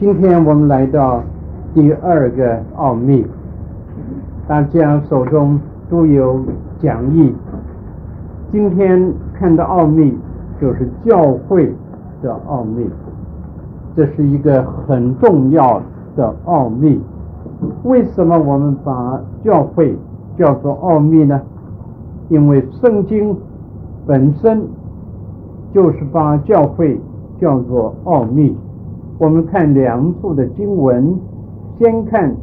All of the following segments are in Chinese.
今天我们来到第二个奥秘，大家手中都有讲义。今天看的奥秘就是教会的奥秘，这是一个很重要的奥秘。为什么我们把教会叫做奥秘呢？因为圣经本身就是把教会叫做奥秘。我们看两处的经文，先看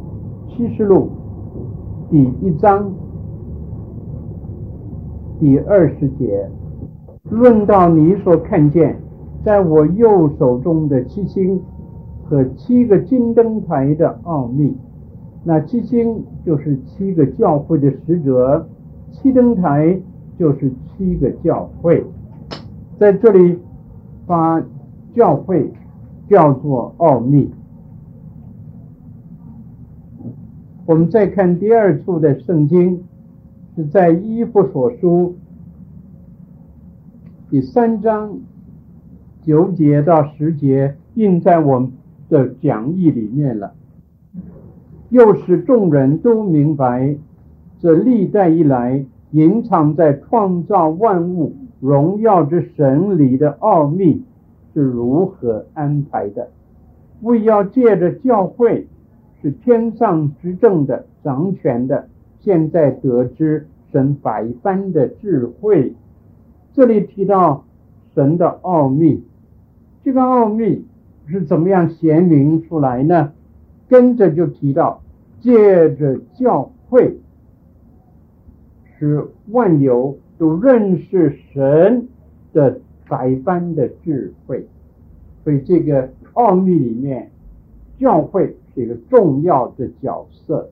启示录第一章第二十节，论到你所看见在我右手中的七星和七个金灯台的奥秘，那七星就是七个教会的使者，七灯台就是七个教会，在这里把教会。叫做奥秘。我们再看第二处的圣经，是在以弗所书第三章九节到十节，印在我们的讲义里面了。又使众人都明白，这历代以来隐藏在创造万物荣耀之神里的奥秘。是如何安排的？为要借着教会是天上执政的、掌权的，现在得知神百般的智慧。这里提到神的奥秘，这个奥秘是怎么样显明出来呢？跟着就提到借着教会，使万有都认识神的。百般的智慧，所以这个奥秘里面，教会是一个重要的角色。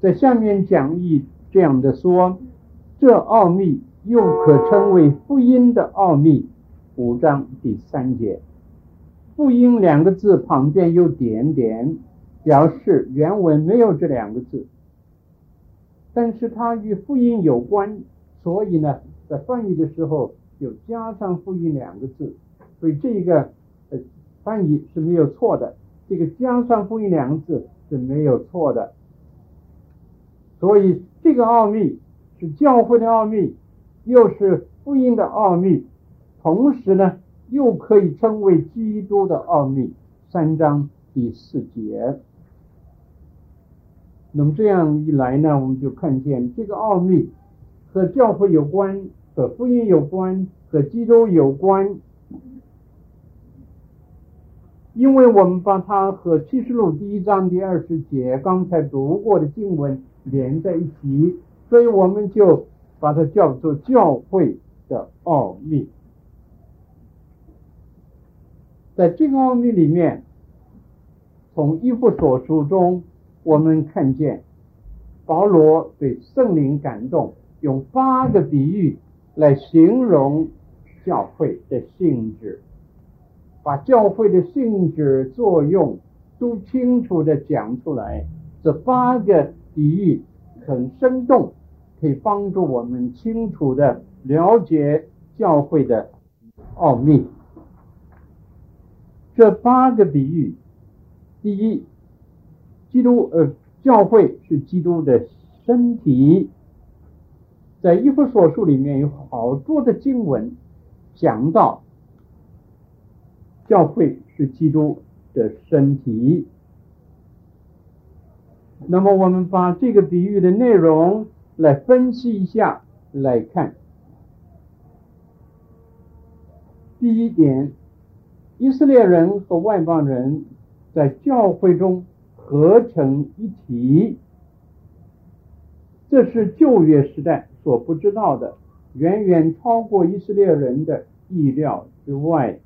在下面讲义这样的说，这奥秘又可称为福音的奥秘。五章第三节，福音两个字旁边有点点，表示原文没有这两个字，但是它与福音有关，所以呢，在翻译的时候。就加上“福音”两个字，所以这一个呃翻译是没有错的。这个加上“福音”两个字是没有错的。所以这个奥秘是教会的奥秘，又是福音的奥秘，同时呢又可以称为基督的奥秘。三章第四节。那么这样一来呢，我们就看见这个奥秘和教会有关。和福音有关，和基督有关，因为我们把它和启示录第一章第二十节刚才读过的经文连在一起，所以我们就把它叫做教会的奥秘。在这个奥秘里面，从以弗所书中，我们看见保罗被圣灵感动，用八个比喻。来形容教会的性质，把教会的性质作用都清楚地讲出来。这八个比喻很生动，可以帮助我们清楚地了解教会的奥秘。这八个比喻，第一，基督呃，教会是基督的身体。在以弗所书里面有好多的经文讲到，教会是基督的身体。那么我们把这个比喻的内容来分析一下来看。第一点，以色列人和外邦人在教会中合成一体，这是旧约时代。所不知道的，远远超过以色列人的意料之外。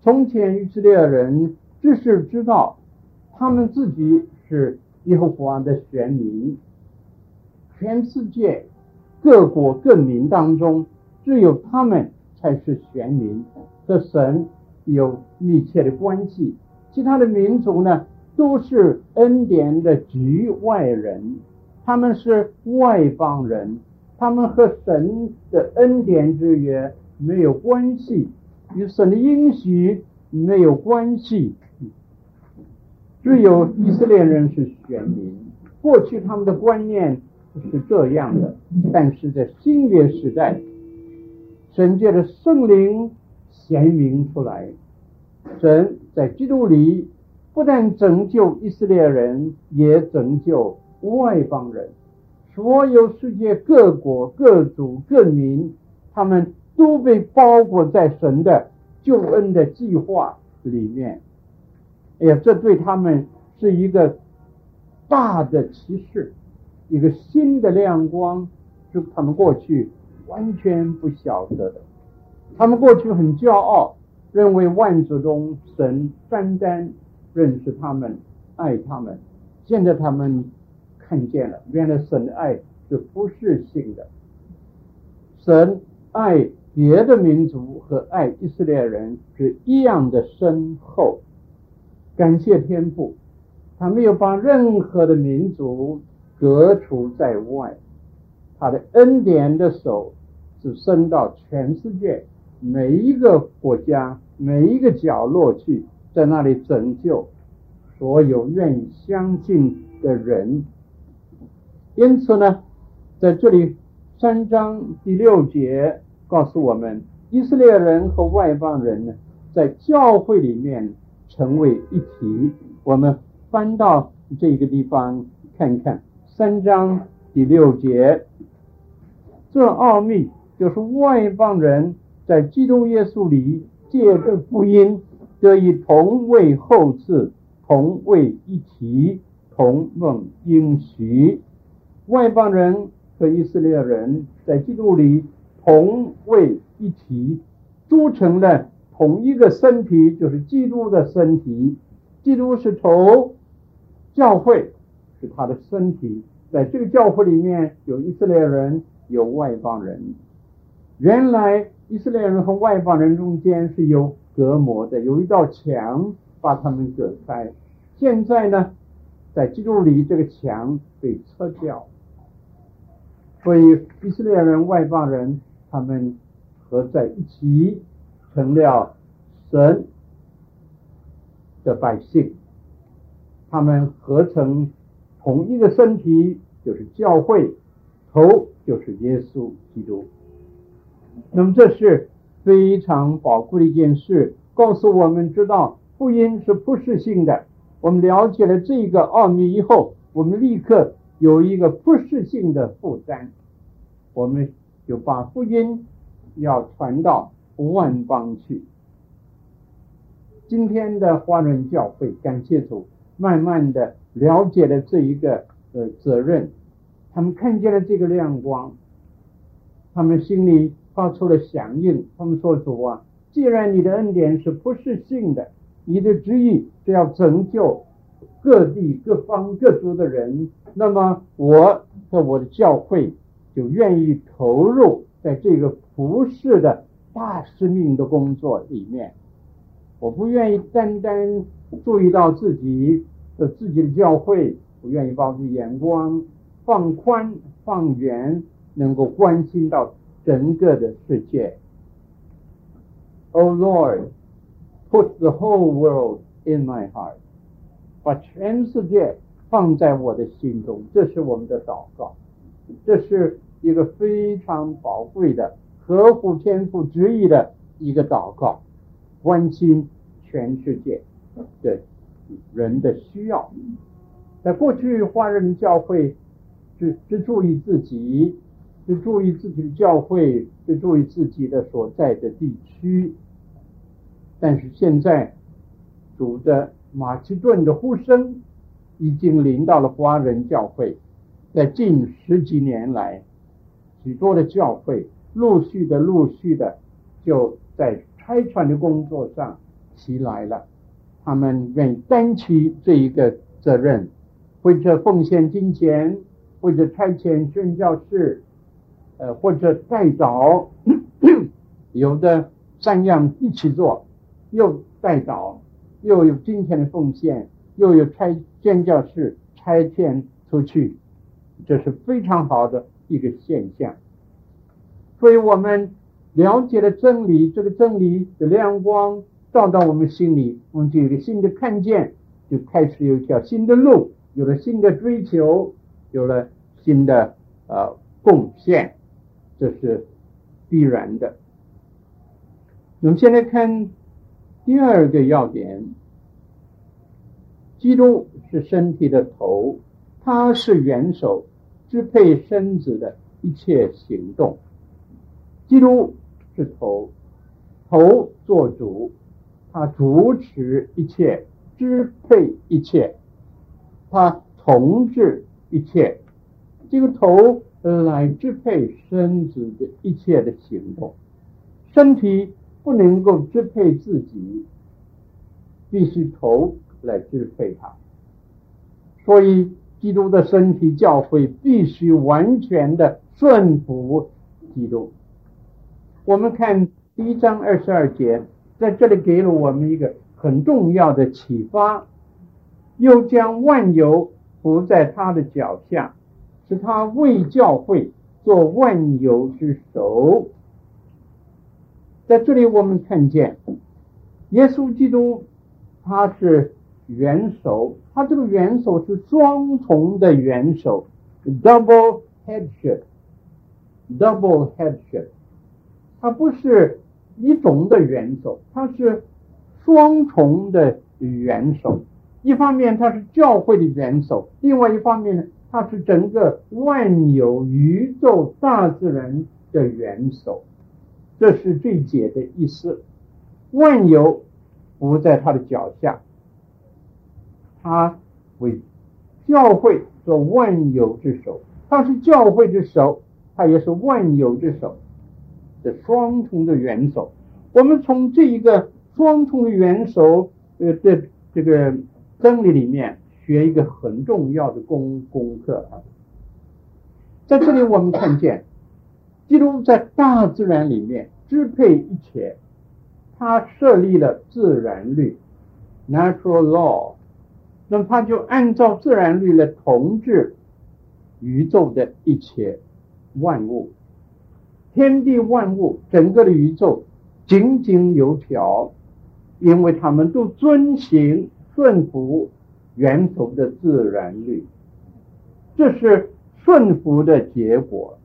从前以色列人只是知道他们自己是耶和华的选民，全世界各国各民当中，只有他们才是选民，和神有密切的关系。其他的民族呢，都是恩典的局外人，他们是外邦人。他们和神的恩典之约没有关系，与神的应许没有关系。只有以色列人是选民，过去他们的观念是这样的，但是在新约时代，神借着圣灵显明出来，神在基督里不但拯救以色列人，也拯救外邦人，所有世界各国各族各民，他们都被包裹在神的救恩的计划里面。哎呀，这对他们是一个大的启示，一个新的亮光，是他们过去完全不晓得的。他们过去很骄傲，认为万族中神单单认识他们，爱他们。现在他们看见了，原来神的爱是普世性的，神爱别的民族和爱以色列人是一样的深厚。感谢天父，他没有把任何的民族隔除在外，他的恩典的手是伸到全世界每一个国家、每一个角落去，在那里拯救所有愿意相信的人。因此呢，在这里三章第六节告诉我们，以色列人和外邦人呢，在教会里面。成为一体。我们翻到这个地方看看，三章第六节，这奥秘就是外邦人在基督耶稣里借着福音得以同为后嗣，同为一体，同蒙应许。外邦人和以色列人在基督里同为一体，组成了。同一个身体就是基督的身体，基督是头，教会是他的身体。在这个教会里面有以色列人，有外邦人。原来以色列人和外邦人中间是有隔膜的，有一道墙把他们隔开。现在呢，在基督里这个墙被拆掉，所以以色列人、外邦人他们合在一起。成了神的百姓，他们合成同一个身体，就是教会，头就是耶稣基督。那么这是非常宝贵的一件事，告诉我们知道福音是普世性的。我们了解了这个奥秘以后，我们立刻有一个普世性的负担，我们就把福音要传到。万邦去。今天的华人教会，感谢主，慢慢的了解了这一个呃责任，他们看见了这个亮光，他们心里发出了响应。他们说：“主啊，既然你的恩典是普世性的，你的旨意是要拯救各地各方各族的人，那么我和我的教会就愿意投入在这个普世的。”大使命的工作里面，我不愿意单单注意到自己的自己的教会，不愿意把我的眼光放宽放远，能够关心到整个的世界。Oh Lord, put the whole world in my heart，把全世界放在我的心中，这是我们的祷告，这是一个非常宝贵的。合乎天父旨意的一个祷告，关心全世界的人的需要。在过去，华人教会只只注意自己，只注意自己的教会，只注意自己的所在的地区。但是现在，主的马其顿的呼声已经临到了华人教会。在近十几年来，许多的教会。陆续的，陆续的，就在拆船的工作上起来了。他们愿意担起这一个责任，或者奉献金钱，或者拆迁宣教士，呃，或者代祷，有的三样一起做，又代祷，又有金钱的奉献，又有拆宣教士拆迁出去，这是非常好的一个现象。所以我们了解了真理，这个真理的亮光，照到我们心里，我们就有一个新的看见，就开始有一条新的路，有了新的追求，有了新的呃贡献，这是必然的。我们现在看第二个要点，基督是身体的头，他是元首，支配身子的一切行动。基督是头，头做主，他主持一切，支配一切，他统治一切。这个头来支配身子的一切的行动，身体不能够支配自己，必须头来支配它。所以，基督的身体教会必须完全的顺服基督。我们看第一章二十二节，在这里给了我们一个很重要的启发，又将万有伏在他的脚下，使他为教会做万有之首。在这里我们看见，耶稣基督他是元首，他这个元首是双重的元首，double headship，double headship。他不是一种的元首，他是双重的元首。一方面，他是教会的元首；另外一方面呢，他是整个万有宇宙大自然的元首。这是这节的意思。万有不在他的脚下，他为教会做万有之首。他是教会之首，他也是万有之首。的双重的元首，我们从这一个双重的元首呃的这个真理里面学一个很重要的功功课啊。在这里我们看见，基督在大自然里面支配一切，他设立了自然律 （natural law），那么他就按照自然律来统治宇宙的一切万物。天地万物，整个的宇宙井井有条，因为他们都遵行顺服源头的自然律，这是顺服的结果。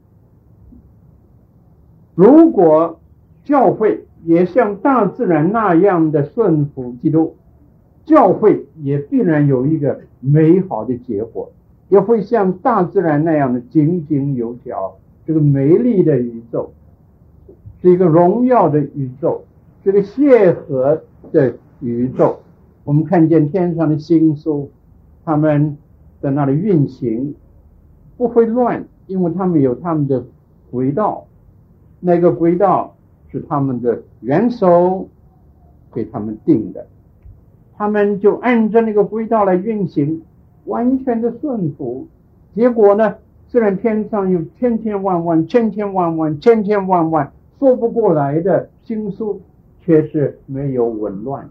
如果教会也像大自然那样的顺服基督，教会也必然有一个美好的结果，也会像大自然那样的井井有条。这个美丽的宇宙是一个荣耀的宇宙，这个协和的宇宙。我们看见天上的星宿，他们在那里运行，不会乱，因为他们有他们的轨道。那个轨道是他们的元首给他们定的，他们就按照那个轨道来运行，完全的顺服。结果呢？虽然天上有千千万万、千千万万、千千万万说不过来的星宿，却是没有紊乱，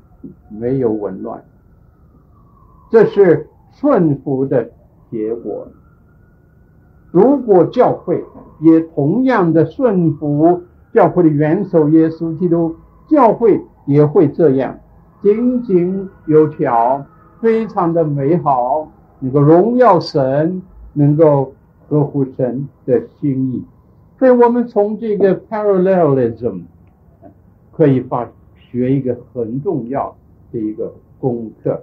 没有紊乱。这是顺服的结果。如果教会也同样的顺服教会的元首耶稣基督，教会也会这样井井有条，非常的美好，能够荣耀神，能够。合乎神的心意，所以我们从这个 parallelism 可以发学一个很重要的一个功课。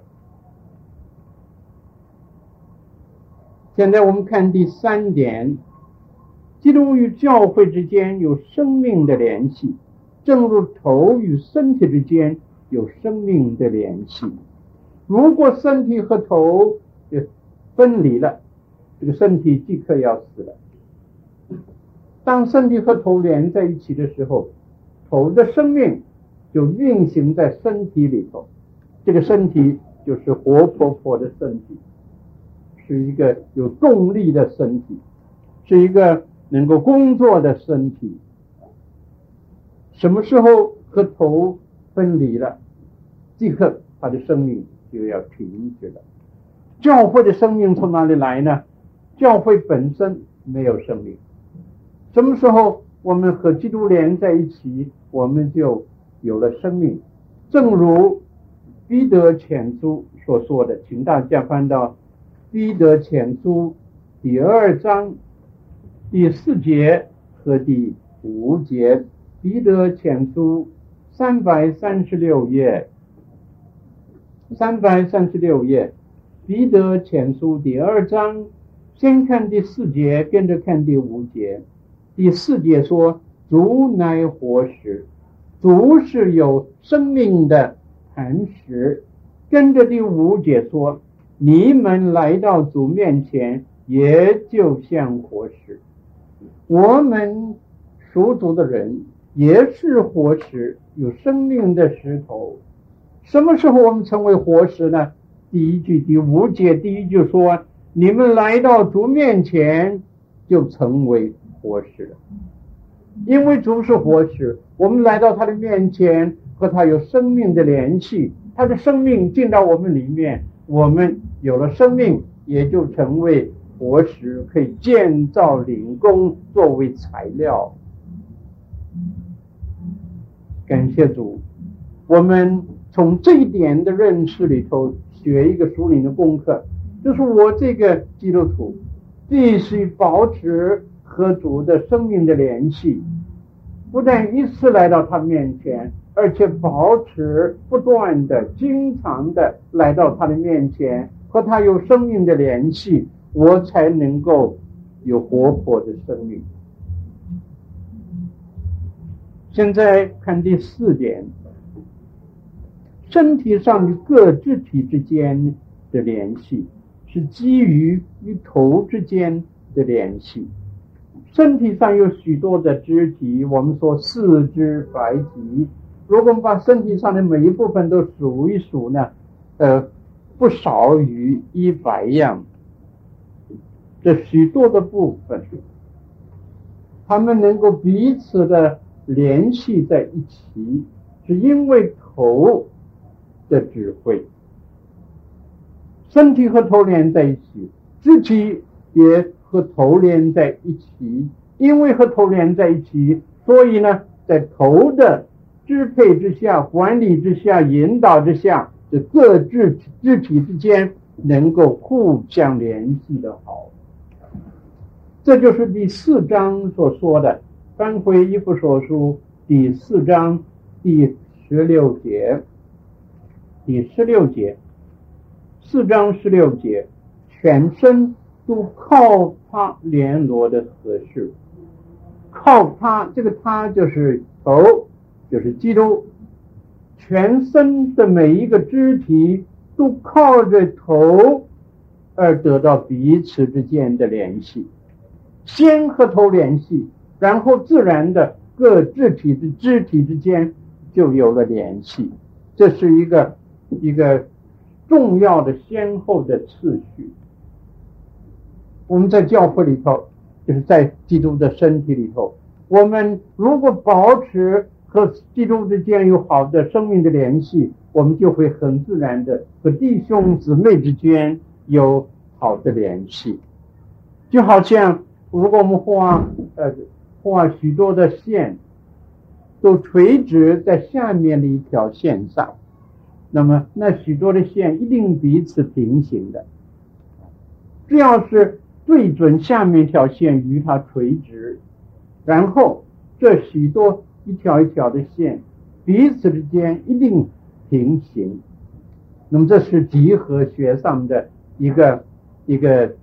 现在我们看第三点，基督与教会之间有生命的联系，正如头与身体之间有生命的联系。如果身体和头就分离了。这个身体即刻要死了。当身体和头连在一起的时候，头的生命就运行在身体里头。这个身体就是活泼泼的身体，是一个有动力的身体，是一个能够工作的身体。什么时候和头分离了，即刻他的生命就要停止了。教会的生命从哪里来呢？教会本身没有生命，什么时候我们和基督连在一起，我们就有了生命。正如彼得前书所说的，请大家翻到彼得前书第二章第四节和第五节。彼得前书三百三十六页，三百三十六页，彼得前书第二章，先看第四节，跟着看第五节。第四节说：“足乃活石，足是有生命的磐石。”跟着第五节说：“你们来到主面前，也就像活石。”我们属主的人。也是活石，有生命的石头。什么时候我们成为活石呢？第一句第五节第一句说：“你们来到主面前，就成为活石了。”因为主是活石，我们来到他的面前，和他有生命的联系。他的生命进到我们里面，我们有了生命，也就成为活石，可以建造灵宫作为材料。感谢主，我们从这一点的认识里头学一个属灵的功课，就是我这个基督徒必须保持和主的生命的联系，不但一次来到他面前，而且保持不断的、经常的来到他的面前，和他有生命的联系，我才能够有活泼的生命。现在看第四点，身体上的各肢体之间的联系是基于与头之间的联系。身体上有许多的肢体，我们说四肢百体。如果我们把身体上的每一部分都数一数呢，呃，不少于一百样。这许多的部分，他们能够彼此的。联系在一起，是因为头的智慧。身体和头连在一起，肢体也和头连在一起。因为和头连在一起，所以呢，在头的支配之下、管理之下、引导之下，这各自肢体之间能够互相联系的好。这就是第四章所说的。翻回以弗所书第四章第十六节，第十六节，四章十六节，全身都靠他联络的合适，靠他，这个他就是头，就是基督，全身的每一个肢体都靠着头而得到彼此之间的联系，先和头联系。然后自然的各肢体的肢体之间就有了联系，这是一个一个重要的先后的次序。我们在教会里头，就是在基督的身体里头，我们如果保持和基督之间有好的生命的联系，我们就会很自然的和弟兄姊妹之间有好的联系，就好像如果我们画呃。画许多的线，都垂直在下面的一条线上，那么那许多的线一定彼此平行的。只要是对准下面一条线与它垂直，然后这许多一条一条的线彼此之间一定平行。那么这是几何学上的一个一个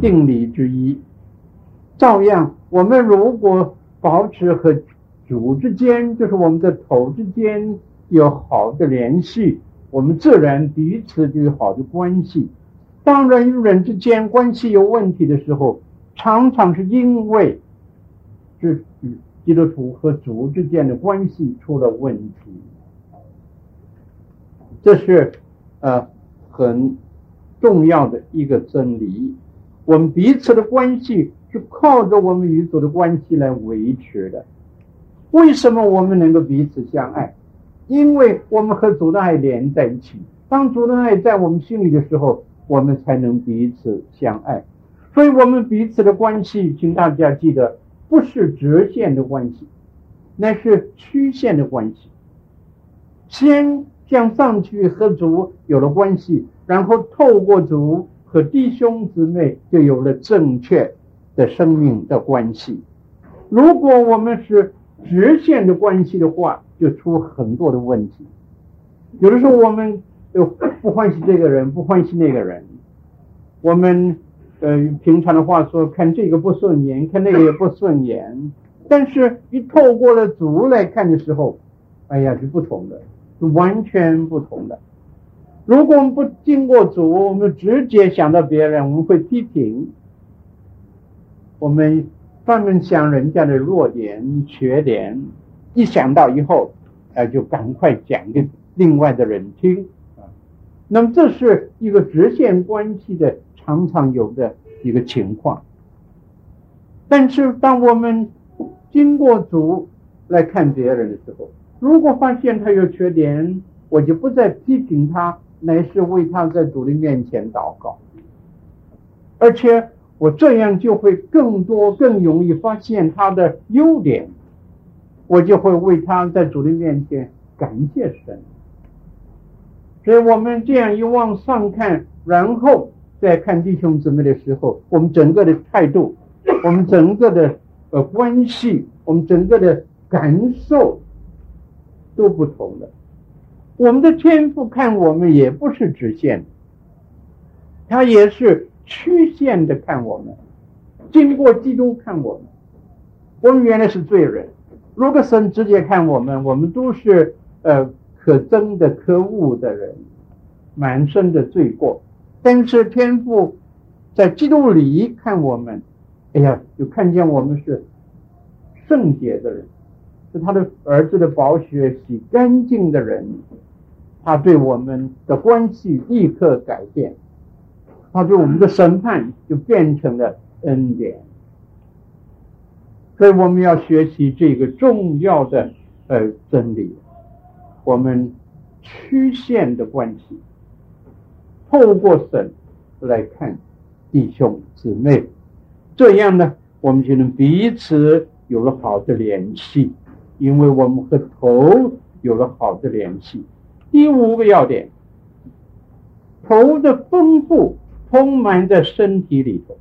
定理之一。照样，我们如果保持和主之间，就是我们的头之间有好的联系，我们自然彼此就有好的关系。当人与人之间关系有问题的时候，常常是因为是基督徒和主之间的关系出了问题。这是呃很重要的一个真理。我们彼此的关系。是靠着我们与主的关系来维持的。为什么我们能够彼此相爱？因为我们和主的爱连在一起。当主的爱在我们心里的时候，我们才能彼此相爱。所以，我们彼此的关系，请大家记得，不是直线的关系，乃是曲线的关系。先向上去和主有了关系，然后透过主和弟兄姊妹就有了正确的生命的关系。如果我们是直线的关系的话，就出很多的问题。有的时候我们就不欢喜这个人，不欢喜那个人。我们呃平常的话说，看这个不顺眼，看那个也不顺眼。但是，一透过了足来看的时候，哎呀，是不同的，是完全不同的。如果我们不经过主，我们直接想到别人，我们会批评。我们专门想人家的弱点、缺点，一想到以后，呃，就赶快讲给另外的人听啊。那么，这是一个直线关系的常常有的一个情况。但是，当我们经过主来看别人的时候，如果发现他有缺点，我就不再批评他，乃是为他在主的面前祷告。而且我这样就会更多、更容易发现他的优点，我就会为他在主的面前感谢神。所以我们这样一往上看，然后在看弟兄姊妹的时候，我们整个的态度，我们整个的。呃，关系，我们整个的感受都不同的。我们的天父看我们也不是直线，他也是曲线的看我们。经过基督看我们，我们原来是罪人。如果神直接看我们，我们都是呃可憎的、可恶的人，满身的罪过。但是天父在基督里看我们。哎呀，就看见我们是圣洁的人，是他的儿子的宝血洗干净的人，他对我们的关系立刻改变，他对我们的审判就变成了恩典。所以我们要学习这个重要的呃真理，我们曲线的关系，透过神来看弟兄姊妹。这样呢，我们就能彼此有了好的联系，因为我们和头有了好的联系。第五个要点，头的丰富充满在身体里头。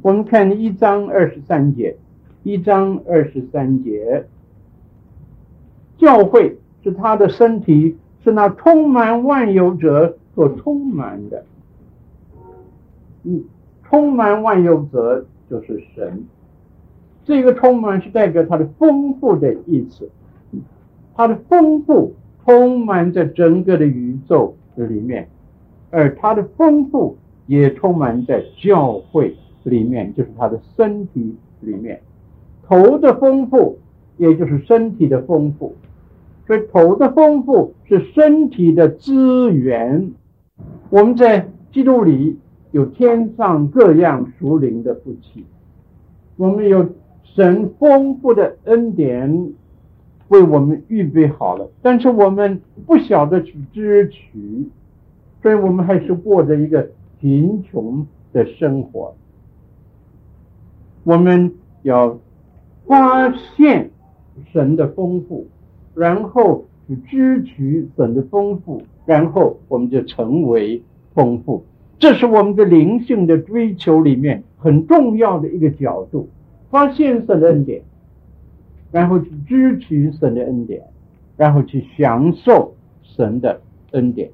我们看一章二十三节，一章二十三节，教会是他的身体，是那充满万有者所充满的。嗯。充满万有者就是神，这个充满是代表它的丰富的意思，它的丰富充满在整个的宇宙里面，而它的丰富也充满在教会里面，就是它的身体里面。头的丰富，也就是身体的丰富，所以头的丰富是身体的资源。我们在基督里。有天上各样属灵的福气，我们有神丰富的恩典为我们预备好了，但是我们不晓得去支取，所以我们还是过着一个贫穷的生活。我们要发现神的丰富，然后去支取神的丰富，然后我们就成为丰富。这是我们的灵性的追求里面很重要的一个角度，发现神的恩典，然后去支取神的恩典，然后去享受神的恩典。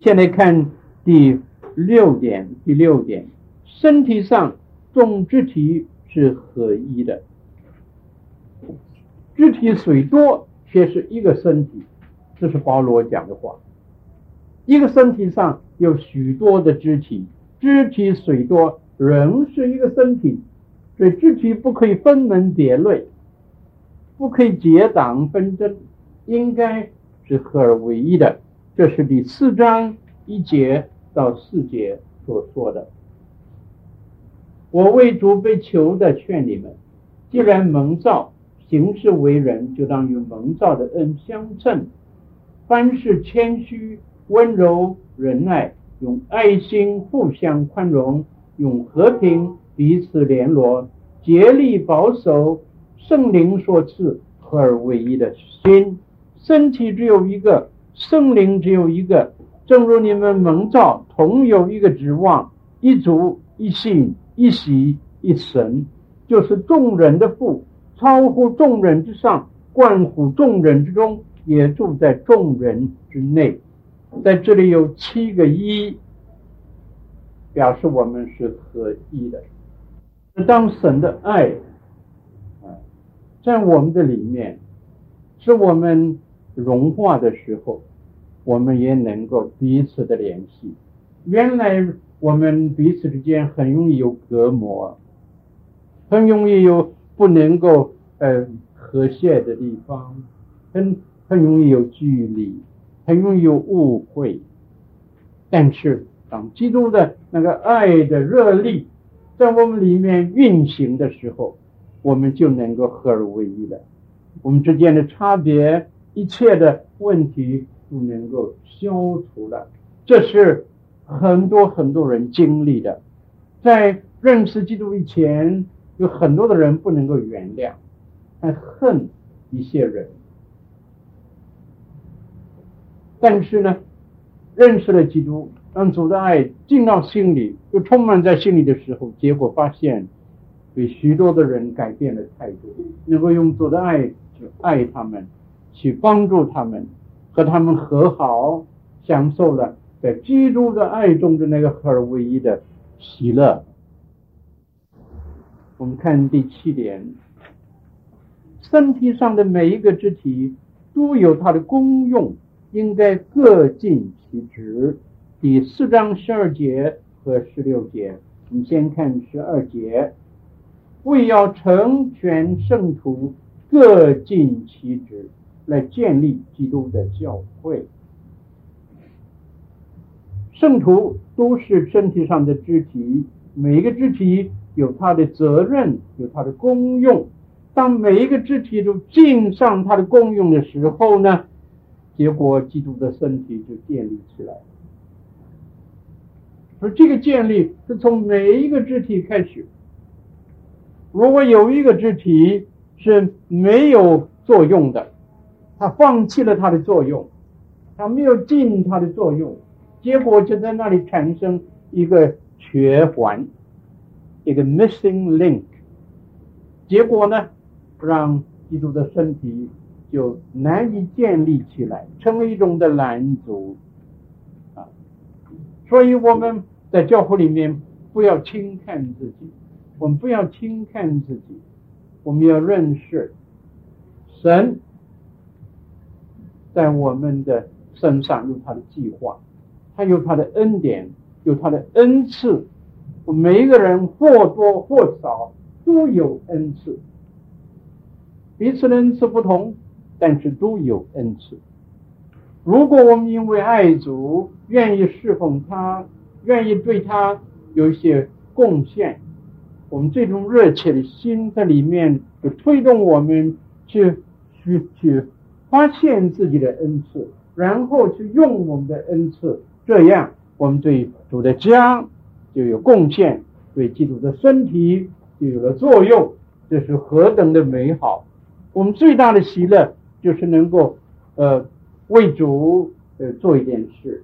现在看第六点，第六点，身体上众肢体是合一的，肢体虽多，却是一个身体，这是保罗讲的话。一个身体上有许多的肢体，肢体虽多，仍是一个身体，所以肢体不可以分门别类，不可以结党纷争，应该是合而为一的。这是第四章一节到四节所说的。我为主被囚的劝你们，既然蒙召行事为人，就当与蒙召的恩相称，凡事谦虚。温柔忍耐，用爱心互相宽容，用和平彼此联络，竭力保守圣灵所赐合而为一的心，身体只有一个，圣灵只有一个。正如你们蒙召，同有一个指望，一主、一信、一洗、一神，就是众人的父，超乎众人之上，贯乎众人之中，也住在众人之内。在这里有七个一，表示我们是合一的。当神的爱，在我们的里面，是我们融化的时候，我们也能够彼此的联系。原来我们彼此之间很容易有隔膜，很容易有不能够呃和谐的地方，很很容易有距离，很容易有误会。但是当基督的那个爱的热力在我们里面运行的时候，我们就能够合而为一了。我们之间的差别，一切的问题。就能够消除了，这是很多很多人经历的。在认识基督以前，有很多的人不能够原谅，还恨一些人。但是呢，认识了基督，让主的爱进到心里，就充满在心里的时候，结果发现，对许多的人改变了态度，能够用主的爱去爱他们，去帮助他们。和他们和好，享受了在基督的爱中的那个合而为一的喜乐。我们看第七点，身体上的每一个肢体都有它的功用，应该各尽其职。第四章十二节和十六节，我们先看十二节，为要成全圣徒，各尽其职。来建立基督的教会，圣徒都是身体上的肢体，每一个肢体有它的责任，有它的功用。当每一个肢体都尽上它的功用的时候呢，结果基督的身体就建立起来。而这个建立是从每一个肢体开始。如果有一个肢体是没有作用的，他放弃了他的作用，他没有尽他的作用，结果就在那里产生一个缺环，一个 missing link。结果呢，让基督的身体就难以建立起来，成为一种的拦阻啊。所以我们在教会里面不要轻看自己，我们不要轻看自己，我们要认识神。在我们的身上有他的计划，他有他的恩典，有他的恩赐。每一个人或多或少都有恩赐，彼此的恩赐不同，但是都有恩赐。如果我们因为爱主，愿意侍奉他，愿意对他有一些贡献，我们这种热切的心在里面，就推动我们去去去。发现自己的恩赐，然后去用我们的恩赐，这样我们对主的家就有贡献，对基督的身体就有了作用，这是何等的美好！我们最大的喜乐就是能够呃为主呃做一件事，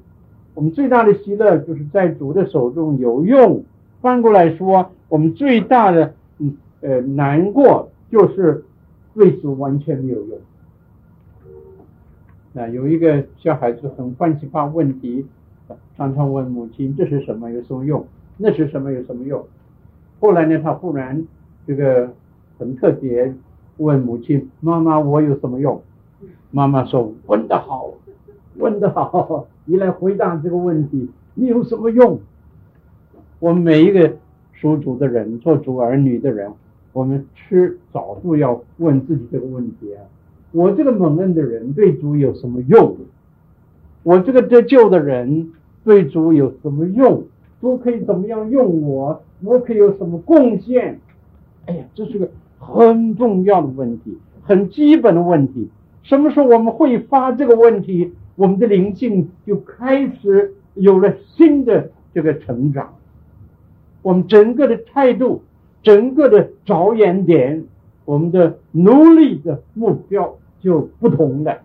我们最大的喜乐就是在主的手中有用。翻过来说，我们最大的嗯呃难过就是为主完全没有用。那，有一个小孩子很欢喜发问题，常常问母亲：“这是什么？有什么用？那是什么？有什么用？”后来呢，他忽然这个很特别问母亲：“妈妈，我有什么用？”妈妈说：“问得好，问得好，你来回答这个问题，你有什么用？”我们每一个属主的人，做主儿女的人，我们吃早都要问自己这个问题啊。我这个蒙恩的人对主有什么用？我这个得救的人对主有什么用？主可以怎么样用我？我可以有什么贡献？哎呀，这是个很重要的问题，很基本的问题。什么时候我们会发这个问题，我们的灵性就开始有了新的这个成长。我们整个的态度，整个的着眼点。我们的努力的目标就不同了。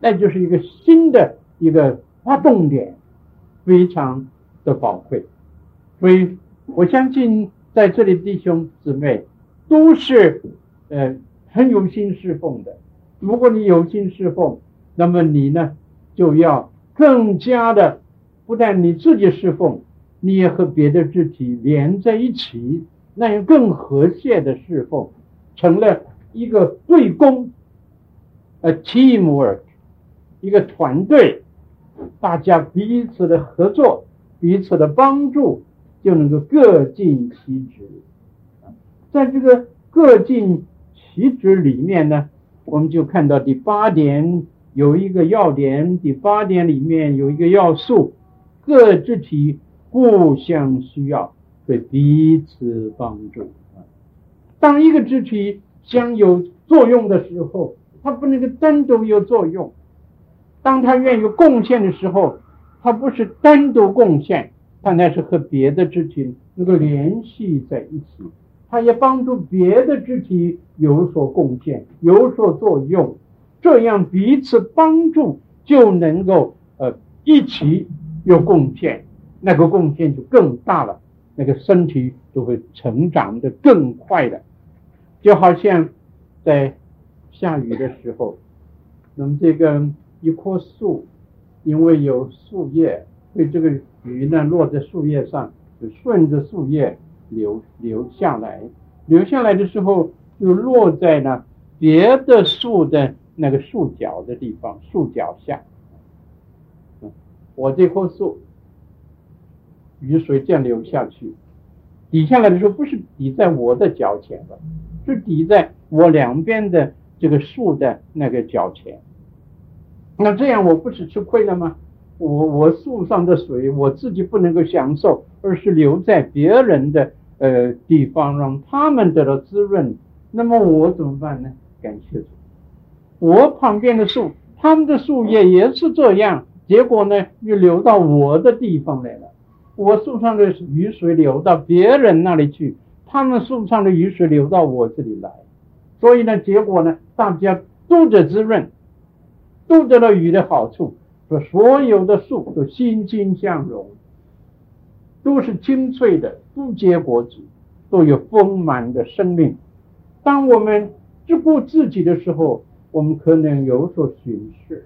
那就是一个新的一个发动点，非常的宝贵。所以我相信在这里弟兄姊妹都是呃很有心侍奉的。如果你有心侍奉，那么你呢就要更加的，不但你自己侍奉，你也和别的肢体连在一起，那样更和谐的侍奉，成了一个对公。呃，teamwork，一个团队，大家彼此的合作，彼此的帮助，就能够各尽其职。在这个各尽其职里面呢，我们就看到第八点有一个要点，第八点里面有一个要素，各肢体互相需要，对彼此帮助。当一个肢体将有作用的时候，它不能够单独有作用，当它愿意贡献的时候，它不是单独贡献，它乃是和别的肢体能够联系在一起，它也帮助别的肢体有所贡献、有所作用，这样彼此帮助就能够呃一起有贡献，那个贡献就更大了，那个身体就会成长得更快了，就好像在。下雨的时候，那么这个一棵树，因为有树叶，所以这个雨呢落在树叶上，就顺着树叶流流下来，流下来的时候就落在了别的树的那个树脚的地方，树脚下。我这棵树，雨水这样流下去，滴下来的时候不是滴在我的脚前了，是滴在我两边的。这个树的那个脚前，那这样我不是吃亏了吗？我我树上的水我自己不能够享受，而是留在别人的呃地方，让他们得到滋润。那么我怎么办呢？感谢主，我旁边的树，他们的树叶也是这样，结果呢又流到我的地方来了。我树上的雨水流到别人那里去，他们树上的雨水流到我这里来。所以呢，结果呢，大家都得滋润，都得到雨的好处，说所有的树都欣欣向荣，都是青翠的，不结果子，都有丰满的生命。当我们只顾自己的时候，我们可能有所损失；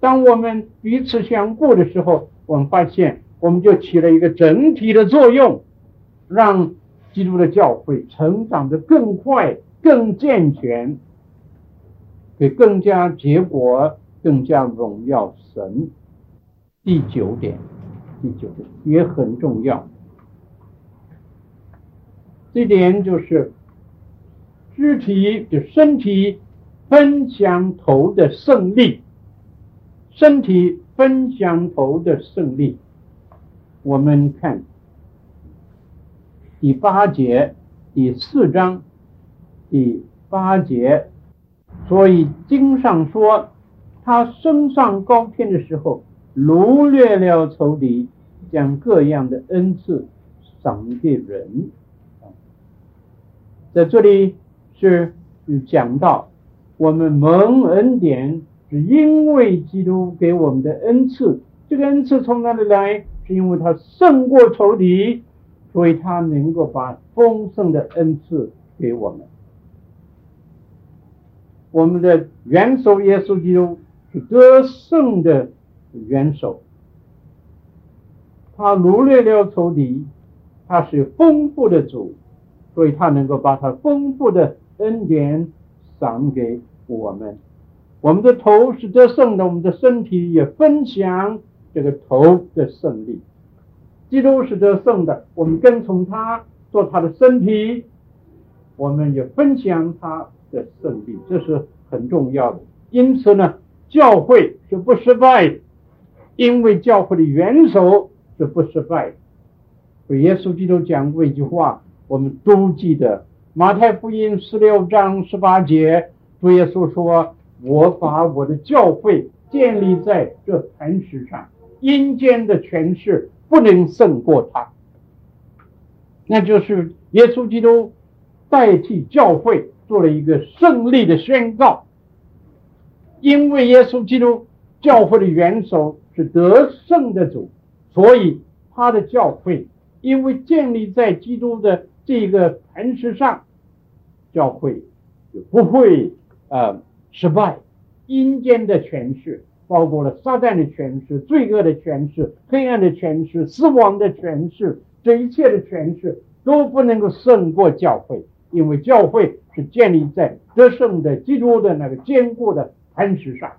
当我们彼此相顾的时候，我们发现我们就起了一个整体的作用，让基督的教会成长得更快。更健全，会更加结果，更加荣耀神。第九点，第九点也很重要。这点就是肢体就身体分享头的胜利，身体分享头的胜利。我们看第八节第四章。第八节，所以经上说，他升上高天的时候，掳掠了仇敌，将各样的恩赐赏给人。在这里是讲到我们蒙恩典，是因为基督给我们的恩赐。这个恩赐从哪里来？是因为他胜过仇敌，所以他能够把丰盛的恩赐给我们。我们的元首耶稣基督是得胜的元首，他掳掠了仇敌，他是丰富的主，所以他能够把他丰富的恩典赏给我们。我们的头是得胜的，我们的身体也分享这个头的胜利。基督是得胜的，我们跟从他做他的身体，我们也分享他的胜利，这是很重要的。因此呢，教会是不失败的，因为教会的元首是不失败的。耶稣基督讲过一句话，我们都记得。马太福音十六章十八节，主耶稣说：“我把我的教会建立在这磐石上，阴间的权势不能胜过他。”那就是耶稣基督代替教会。做了一个胜利的宣告，因为耶稣基督教会的元首是得胜的主，所以他的教会因为建立在基督的这个磐石上，教会就不会呃失败。阴间的权势，包括了撒旦的权势、罪恶的权势、黑暗的权势、死亡的权势，这一切的权势都不能够胜过教会，因为教会是建立在得胜的基督的那个坚固的磐石上。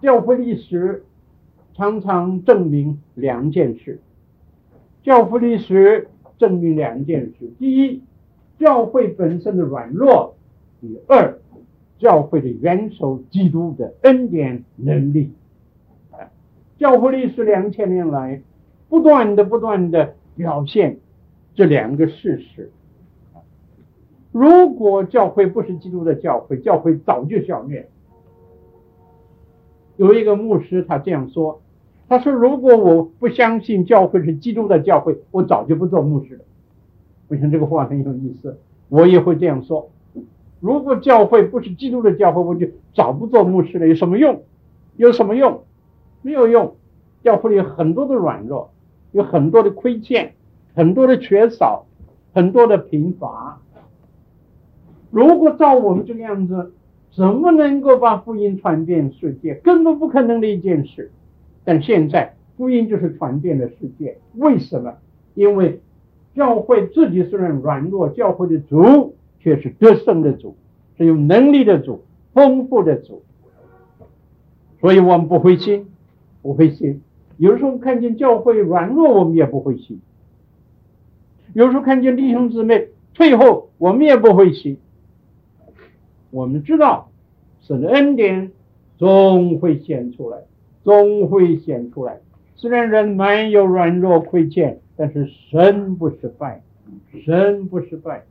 教会历史常常证明两件事：教会历史证明两件事，第一，教会本身的软弱；第二。教会的元首基督的恩典能力，啊，教会历史两千年来不断的不断的表现这两个事实。如果教会不是基督的教会，教会早就消灭。有一个牧师他这样说，他说：“如果我不相信教会是基督的教会，我早就不做牧师了。”我想这个话很有意思，我也会这样说。如果教会不是基督的教会，我就早不做牧师了。有什么用？有什么用？没有用。教会里有很多的软弱，有很多的亏欠，很多的缺少，很多的贫乏。如果照我们这个样子，怎么能够把福音传遍世界？根本不可能的一件事。但现在福音就是传遍了世界。为什么？因为教会自己虽然软弱，教会的主。却是得胜的主，是有能力的主，丰富的主，所以我们不灰心，不灰心。有时候看见教会软弱，我们也不灰心；有时候看见弟兄姊妹退后，我们也不灰心。我们知道神的恩典总会显出来，总会显出来。虽然人没有软弱亏欠，但是神不失败，神不失败。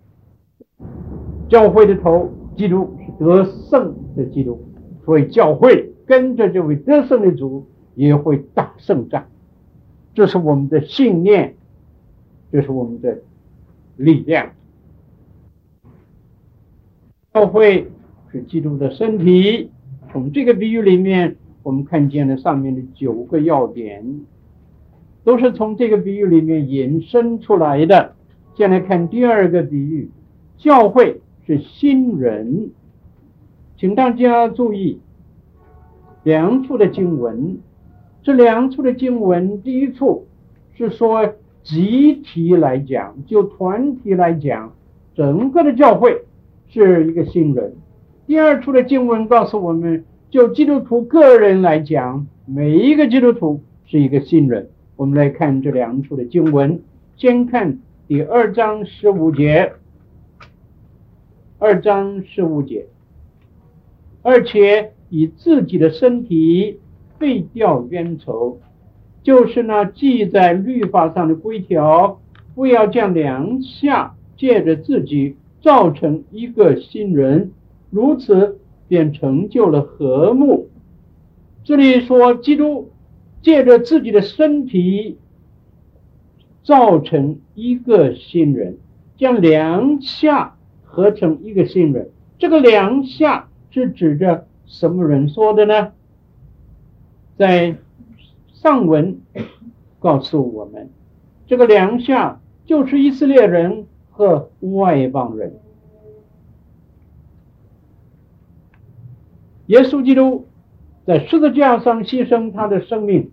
教会的头，基督是得胜的基督，所以教会跟着这位得胜的主也会打胜仗。这是我们的信念，这是我们的力量。教会是基督的身体。从这个比喻里面，我们看见了上面的九个要点，都是从这个比喻里面引申出来的。先来看第二个比喻，教会。是新人，请大家注意两处的经文。这两处的经文，第一处是说集体来讲，就团体来讲，整个的教会是一个新人。第二处的经文告诉我们，就基督徒个人来讲，每一个基督徒是一个新人。我们来看这两处的经文，先看第二章十五节。二章十五节，而且以自己的身体废掉冤仇，就是那记在律法上的规条，不要将两下借着自己造成一个新人，如此便成就了和睦。这里说，基督借着自己的身体造成一个新人，将两下。合成一个新人，这个两下是指着什么人说的呢？在上文告诉我们，这个两下就是以色列人和外邦人。耶稣基督在十字架上牺牲他的生命，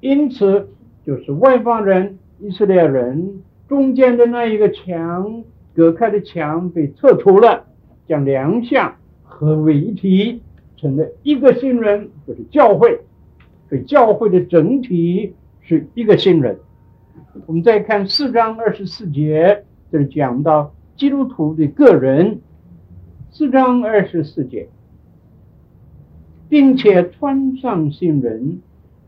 因此就是外邦人、以色列人中间的那一个墙。隔开的墙被撤除了，将两项合为一体，成了一个新人，就是教会。所以教会的整体是一个新人。我们再看四章二十四节，这里讲到基督徒的个人。四章二十四节，并且穿上新人，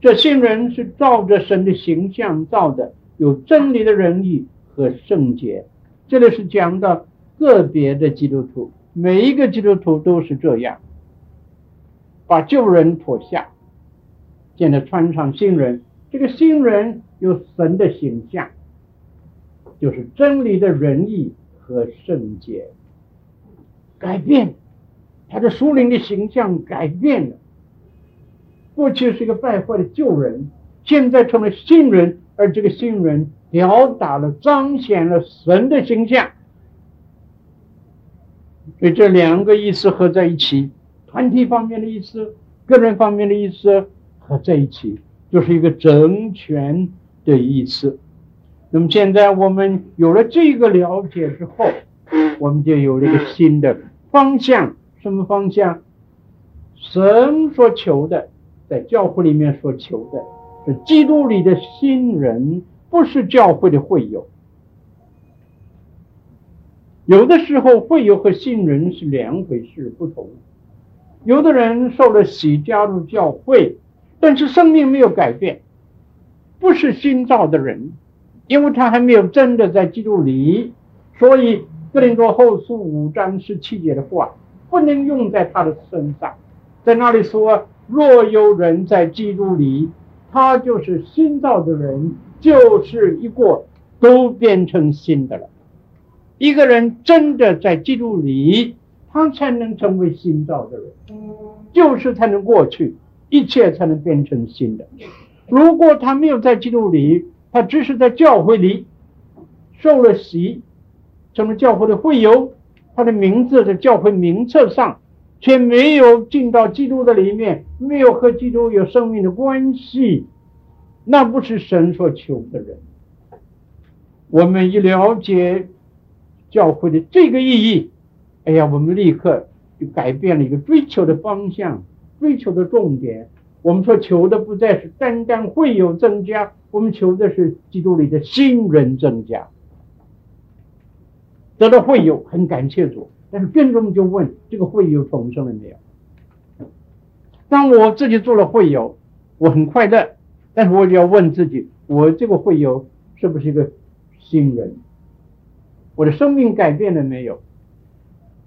这新人是照着神的形象造的，有真理的仁义和圣洁。这里是讲到个别的基督徒，每一个基督徒都是这样，把旧人脱下，现在穿上新人。这个新人有神的形象，就是真理的仁义和圣洁。改变，他的属灵的形象改变了。过去是一个败坏的旧人，现在成了新人，而这个新人表达了、彰显了神的形象。所以这两个意思合在一起，团体方面的意思，个人方面的意思合在一起，就是一个整全的意思。那么现在我们有了这个了解之后，我们就有了一个新的方向。什么方向？神所求的，在教会里面所求的，是基督里的新人，不是教会的会友。有的时候，会友和新人是两回事，不同。有的人受了洗加入教会，但是生命没有改变，不是新造的人，因为他还没有真的在基督里，所以哥林多后书五章十七节的话不能用在他的身上。在那里说，若有人在基督里，他就是新造的人，就是一个都变成新的了。一个人真的在基督里，他才能成为新造的人，就是才能过去，一切才能变成新的。如果他没有在基督里，他只是在教会里受了洗，成了教会的会友，他的名字在教会名册上，却没有进到基督的里面，没有和基督有生命的关系，那不是神所求的人。我们一了解。教会的这个意义，哎呀，我们立刻就改变了一个追求的方向，追求的重点。我们说求的不再是单单会有增加，我们求的是基督里的新人增加。得到会友很感谢主，但是更重就问这个会友重生了没有？当我自己做了会友，我很快乐，但是我就要问自己，我这个会友是不是一个新人？我的生命改变了没有？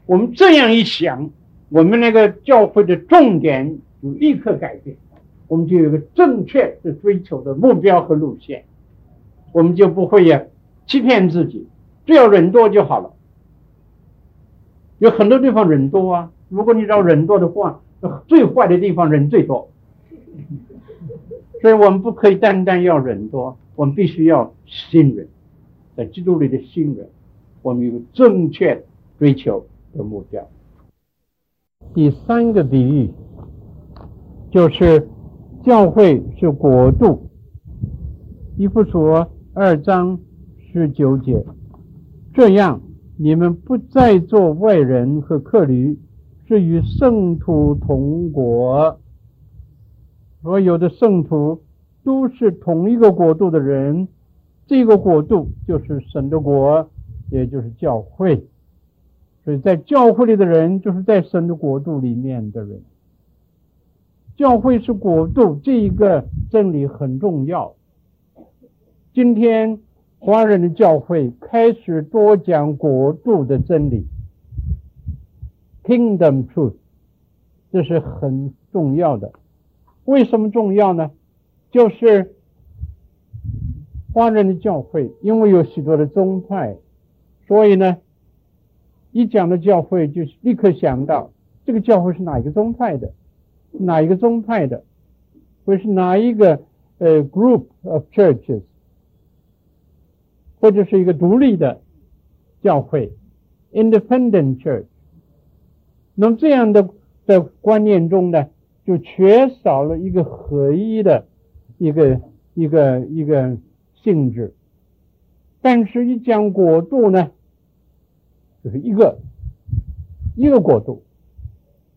我们这样一想，我们那个教会的重点就立刻改变，我们就有一个正确的追求的目标和路线，我们就不会呀欺骗自己，只要人多就好了。有很多地方人多啊，如果你找人多的话，最坏的地方人最多，所以我们不可以单单要人多，我们必须要信任，在基督里的信任。我们有正确追求的目标。第三个比喻就是教会是国度。以弗所二章十九节，这样你们不再做外人和客旅，是与圣徒同国。所有的圣徒都是同一个国度的人，这个国度就是神的国。也就是教会，所以在教会里的人，就是在神的国度里面的人。教会是国度，这一个真理很重要。今天华人的教会开始多讲国度的真理，Kingdom Truth，这是很重要的。为什么重要呢？就是华人的教会，因为有许多的宗派。所以呢，一讲到教会，就立刻想到这个教会是哪一个宗派的，哪一个宗派的，或是哪一个呃 group of churches，或者是一个独立的教会，independent church。那么这样的的观念中呢，就缺少了一个合一的一个一个一个性质。但是，一讲国度呢？就是一个一个国度，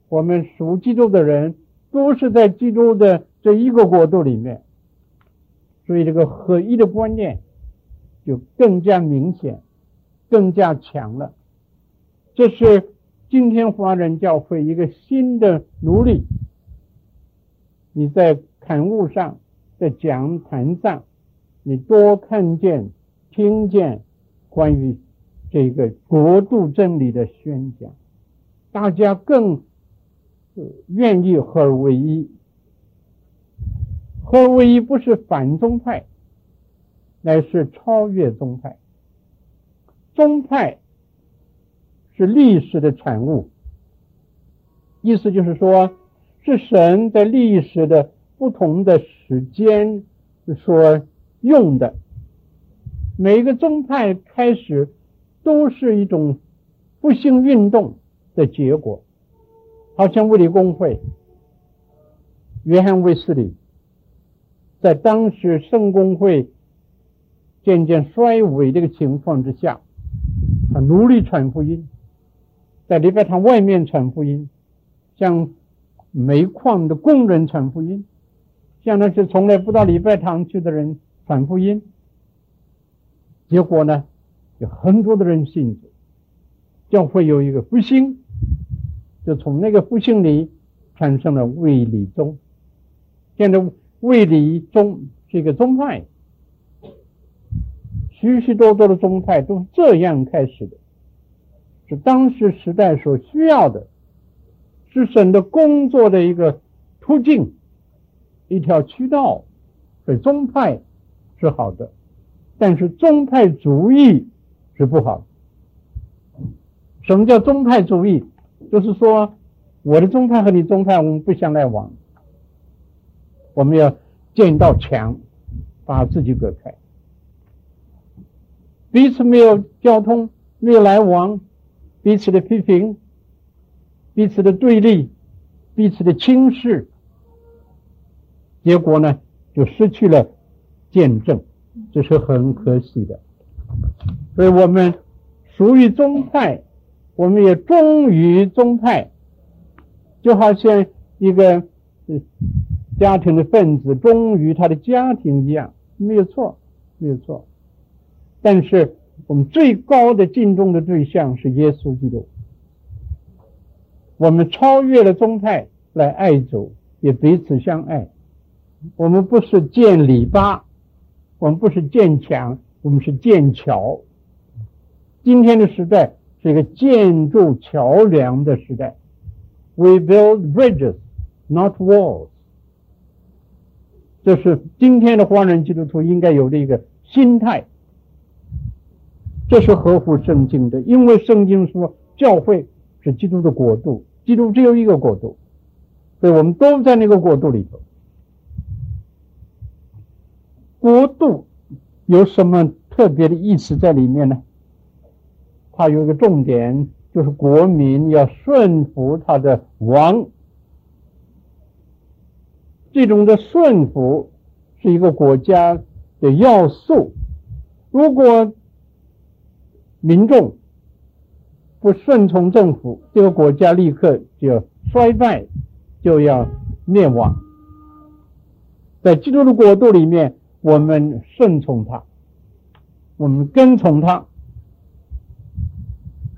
我们属基督的人都是在基督的这一个国度里面，所以这个合一的观念就更加明显，更加强了。这是今天华人教会一个新的努力。你在刊物上，在讲坛上，你多看见、听见关于。这个国度真理的宣讲，大家更愿意合而为一。合而为一不是反宗派，乃是超越宗派。宗派是历史的产物，意思就是说，是神在历史的不同的时间所用的。每一个宗派开始都是一种复兴运动的结果，好像卫理公会、约翰卫斯理，在当时圣公会渐渐衰微这个情况之下，他努力传福音，在礼拜堂外面传福音，向煤矿的工人传福音，向那些从来不到礼拜堂去的人传福音。结果呢，有很多的人信主，教会有一个复兴，就从那个复兴里产生了卫理宗。现在卫理宗是一个宗派，许许多多的宗派都是这样开始的，是当时时代所需要的，是神的工作的一个途径，一条渠道。所以宗派是好的。但是宗派主义是不好。什么叫宗派主义？就是说，我的宗派和你宗派我们不相来往，我们要建一道墙，把自己隔开，彼此没有交通，没有来往，彼此的批评，彼此的对立，彼此的轻视，结果呢，就失去了见证。这是很可惜的，所以我们属于宗派，我们也忠于宗派，就好像一个家庭的分子忠于他的家庭一样，没有错，没有错。但是我们最高的敬重的对象是耶稣基督，我们超越了宗派来爱主，也彼此相爱。我们不是建篱笆。我们不是建墙，我们是建桥。今天的时代是一个建筑桥梁的时代。We build bridges, not walls。这是今天的华人基督徒应该有的一个心态。这是合乎圣经的，因为圣经说教会是基督的国度，基督只有一个国度，所以我们都在那个国度里头。国度有什么特别的意思在里面呢？它有一个重点，就是国民要顺服他的王。这种的顺服是一个国家的要素。如果民众不顺从政府，这个国家立刻就要衰败，就要灭亡。在基督的国度里面。我们顺从他，我们跟从他。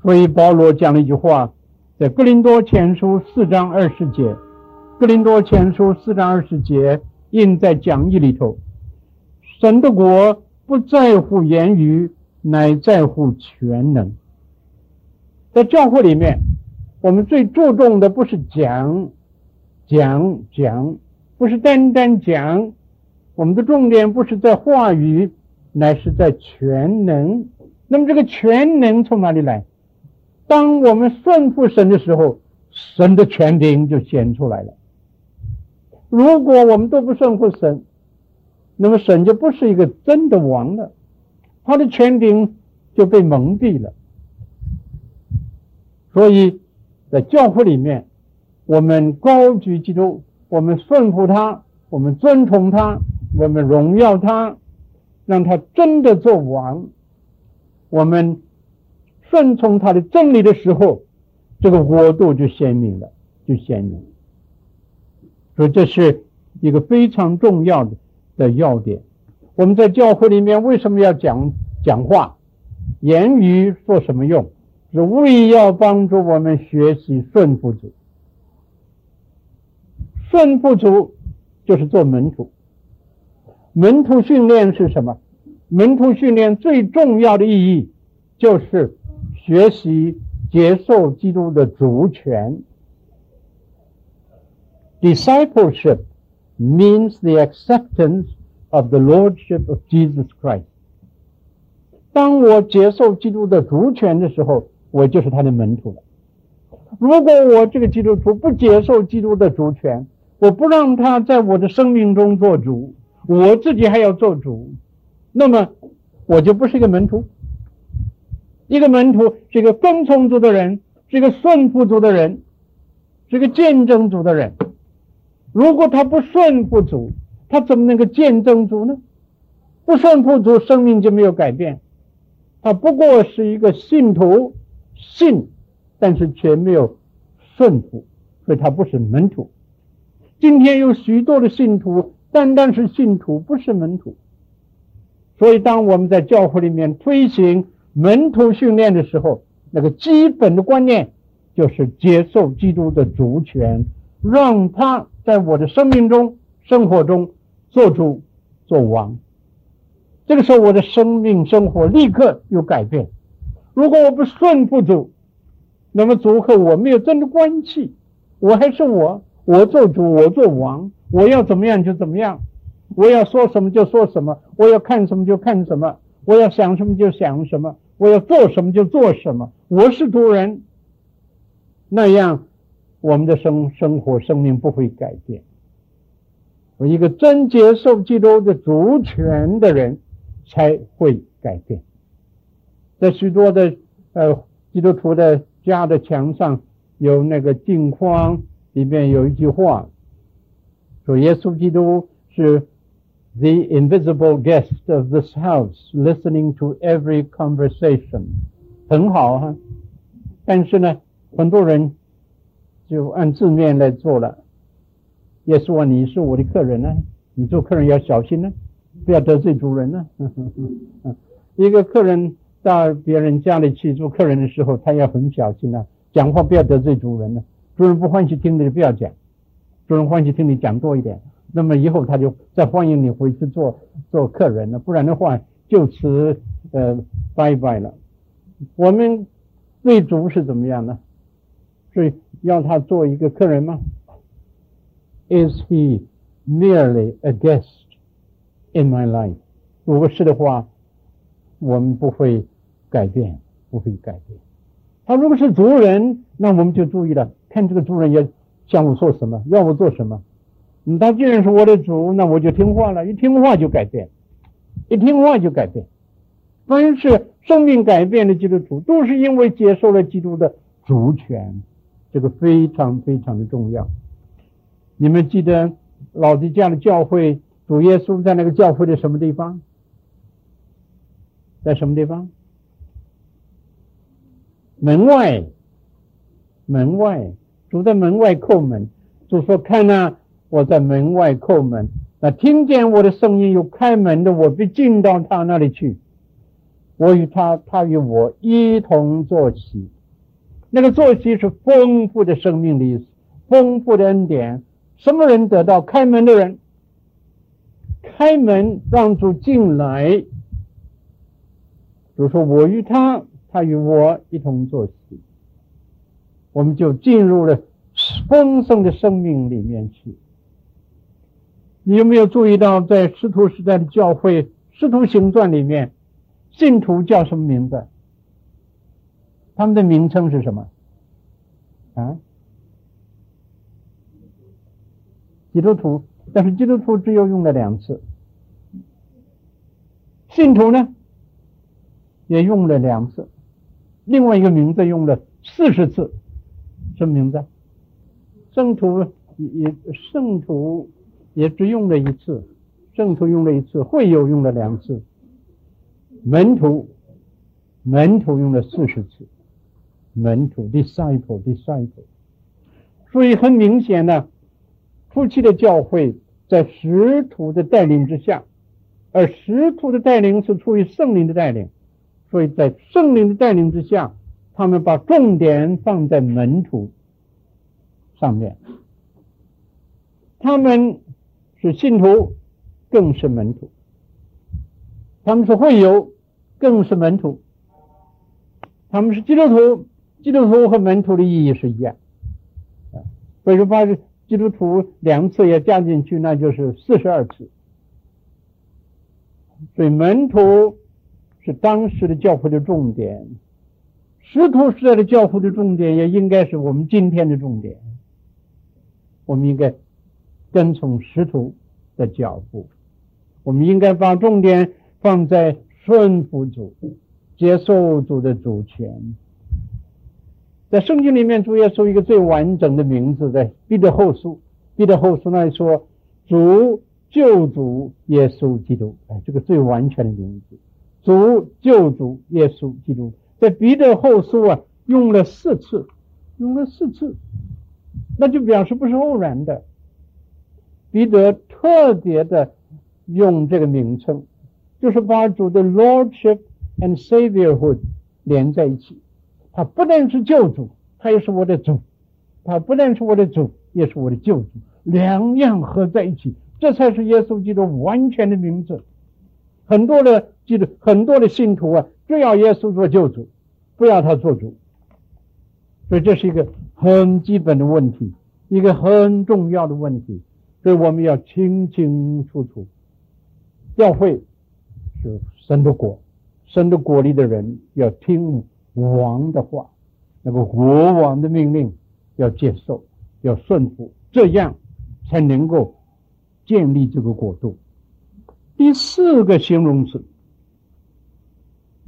所以保罗讲了一句话，在哥林多前书四章二十节，哥林多前书四章二十节印在讲义里头。神的国不在乎言语，乃在乎全能。在教会里面，我们最注重的不是讲讲讲，不是单单讲。我们的重点不是在话语，乃是在全能。那么这个全能从哪里来？当我们顺服神的时候，神的权柄就显出来了。如果我们都不顺服神，那么神就不是一个真的王了，他的权柄就被蒙蔽了。所以在教会里面，我们高举基督，我们顺服他，我们尊崇他。我们荣耀他，让他真的做王。我们顺从他的真理的时候，这个国度就鲜明了，就鲜明。所以这是一个非常重要的的要点。我们在教会里面为什么要讲讲话？言语做什么用？是为要帮助我们学习顺服主。顺服主就是做门徒。门徒训练是什么？门徒训练最重要的意义就是学习接受基督的主权。Discipleship means the acceptance of the lordship of Jesus Christ。当我接受基督的主权的时候，我就是他的门徒了。如果我这个基督徒不接受基督的主权，我不让他在我的生命中做主，我自己还要做主，那么我就不是一个门徒。一个门徒是一个跟从主的人，是一个顺服主的人，是一个见证主的人。如果他不顺服主，他怎么能够见证主呢？不顺服主，生命就没有改变。他不过是一个信徒，信，但是却没有顺服，所以他不是门徒。今天有许多的信徒，单单是信徒，不是门徒。所以，当我们在教会里面推行门徒训练的时候，那个基本的观念就是接受基督的主权，让他在我的生命中、生活中做主、做王。这个时候，我的生命生活立刻有改变。如果我不顺服主，那么主和我没有真的关系，我还是我，我做主，我做王，我要怎么样就怎么样，我要说什么就说什么，我要看什么就看什么，我要想什么就想什么，我要做什么就做什么，我是主人。那样，我们的生生活、生命不会改变。我一个真接受基督的主权的人。才会改变。在许多的呃基督徒的家的墙上有那个镜框，里面有一句话，说耶稣基督是 the invisible guest of this house, listening to every conversation，很好哈。但是呢，很多人就按字面来做了。耶稣啊，你是我的客人呢，你做客人要小心呢。不要得罪主人呢、一个客人到别人家里去做客人的时候，他要很小心啊，讲话不要得罪主人呢、主人不欢喜听的就不要讲，主人欢喜听你讲多一点，那么以后他就再欢迎你回去做做客人了。不然的话，就此呃拜拜了。我们对主是怎么样呢？是要他做一个客人吗？Is he merely a guest? In my life，如果是的话，我们不会改变，不会改变。他如果是族人，那我们就注意了，看这个族人要向我做什么，要我做什么。你他既然是我的主，那我就听话了。一听话就改变，一听话就改变。凡是生命改变的基督徒，都是因为接受了基督的主权，这个非常非常的重要。你们记得老子这样的教会？主耶稣在那个教会的什么地方？在什么地方？门外，门外，主在门外叩门。主说：“看哪，我在门外叩门。那听见我的声音有开门的，我必进到他那里去。我与他，他与我一同坐席。那个坐席是丰富的生命的意思，丰富的恩典。什么人得到开门的人？”开门让主进来，就说我与他，他与我一同坐席，我们就进入了丰盛的生命里面去。你有没有注意到，在师徒时代的教会《师徒行传》里面，信徒叫什么名字？他们的名称是什么？啊？基督徒。但是基督徒只有用了两次，信徒呢也用了两次，另外一个名字用了四十次，什么名字？圣徒也圣徒也只用了一次，圣徒用了一次，会友用了两次，门徒门徒用了四十次，门徒 disciple disciple，所以很明显的。初期的教会在使徒的带领之下，而使徒的带领是出于圣灵的带领，所以在圣灵的带领之下，他们把重点放在门徒上面。他们是信徒，更是门徒；他们是会友，更是门徒；他们是基督徒，基督徒和门徒的意义是一样。啊，所以说把。基督徒两次也加进去，那就是四十二次。所以门徒是当时的教会的重点，师徒时代的教会的重点，也应该是我们今天的重点。我们应该跟从使徒的脚步，我们应该把重点放在顺服主、接受主的主权。在圣经里面，主耶稣一个最完整的名字，在彼得后书，彼得后书那里说：“主救主耶稣基督。”哎，这个最完全的名字，主救主耶稣基督。在彼得后书啊，用了四次，用了四次，那就表示不是偶然的。彼得特别的用这个名称，就是把主的 Lordship and Saviorhood 连在一起。他不但是救主，他也是我的主；他不但是我的主，也是我的救主，两样合在一起，这才是耶稣基督完全的名字。很多的记得很多的信徒啊。只要耶稣做救主，不要他做主，所以这是一个很基本的问题，一个很重要的问题，所以我们要清清楚楚。教会是神的国，神的国里的人要听王的话，那个国王的命令要接受，要顺服，这样才能够建立这个国度。第四个形容词。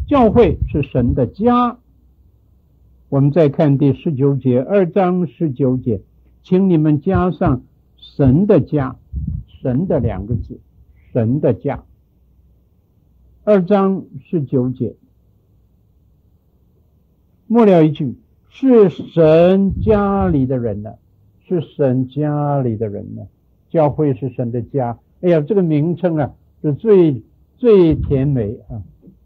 教会是神的家。我们再看第十九节，二章十九节，请你们加上“神的家”，“神的”两个字，“神的家”。二章十九节，末了一句，是神家里的人呢，是神家里的人呢。教会是神的家。哎呀，这个名称啊，是最最甜美啊。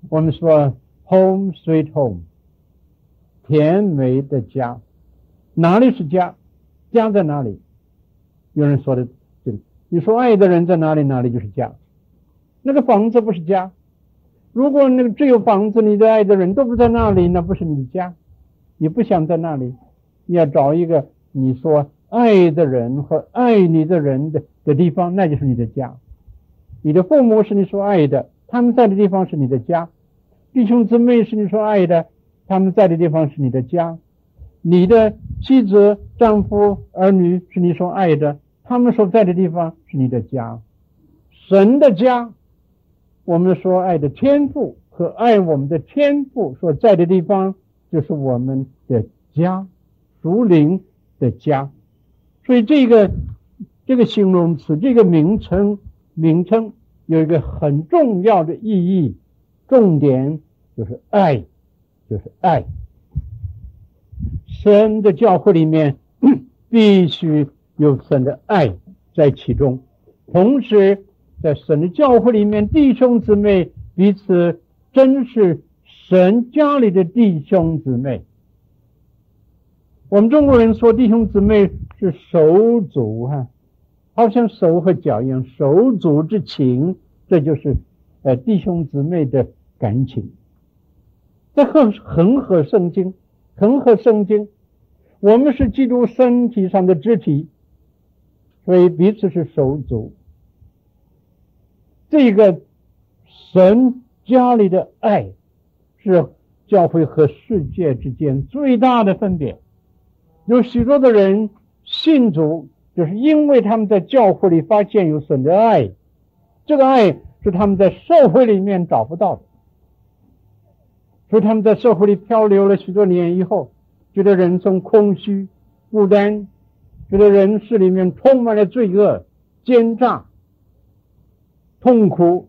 我们说 “home sweet home”，甜美的家，哪里是家？家在哪里？有人说的对，你说爱的人在哪里，哪里就是家。那个房子不是家。如果那个只有房子，你的爱的人都不在那里，那不是你的家。你不想在那里，你要找一个你说爱的人和爱你的人的的地方，那就是你的家。你的父母是你所爱的。他们在的地方是你的家，弟兄姊妹是你所爱的，他们在的地方是你的家，你的妻子、丈夫、儿女是你所爱的，他们所在的地方是你的家。神的家，我们所爱的天赋和爱我们的天赋所在的地方，就是我们的家，属灵的家。所以这个这个形容词，这个名称名称。有一个很重要的意义，重点就是爱，就是爱。神的教会里面必须有神的爱在其中，同时在神的教会里面，弟兄姊妹彼此真是神家里的弟兄姊妹。我们中国人说弟兄姊妹是手足哈。好像手和脚一样，手足之情，这就是呃弟兄姊妹的感情。这很很合圣经，很合圣经。我们是基督身体上的肢体，所以彼此是手足。这个神家里的爱，是教会和世界之间最大的分别。有许多的人信主。就是因为他们在教会里发现有神的爱，这个爱是他们在社会里面找不到的，所以他们在社会里漂流了许多年以后，觉得人生空虚、孤单，觉得人世里面充满了罪恶、奸诈、痛苦，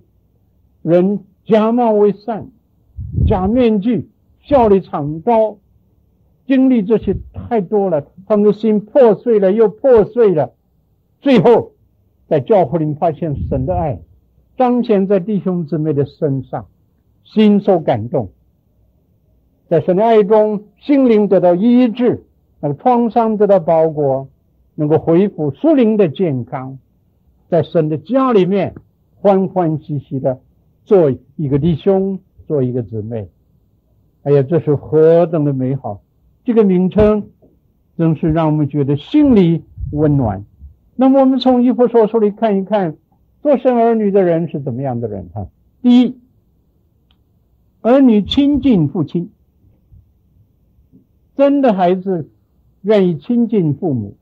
人假冒为善、假面具、笑里藏刀。经历这些太多了，他们的心破碎了又破碎了，最后在教会里发现神的爱彰显在弟兄姊妹的身上，心受感动，在神的爱中，心灵得到医治，那个创伤得到包裹，能够恢复属灵的健康，在神的家里面欢欢喜喜的做一个弟兄，做一个姊妹，哎呀，这是何等的美好！这个名称真是让我们觉得心里温暖。那么，我们从以弗所书里看一看，做神儿女的人是怎么样的人？哈，第一，儿女亲近父亲。真的孩子愿意亲近父母，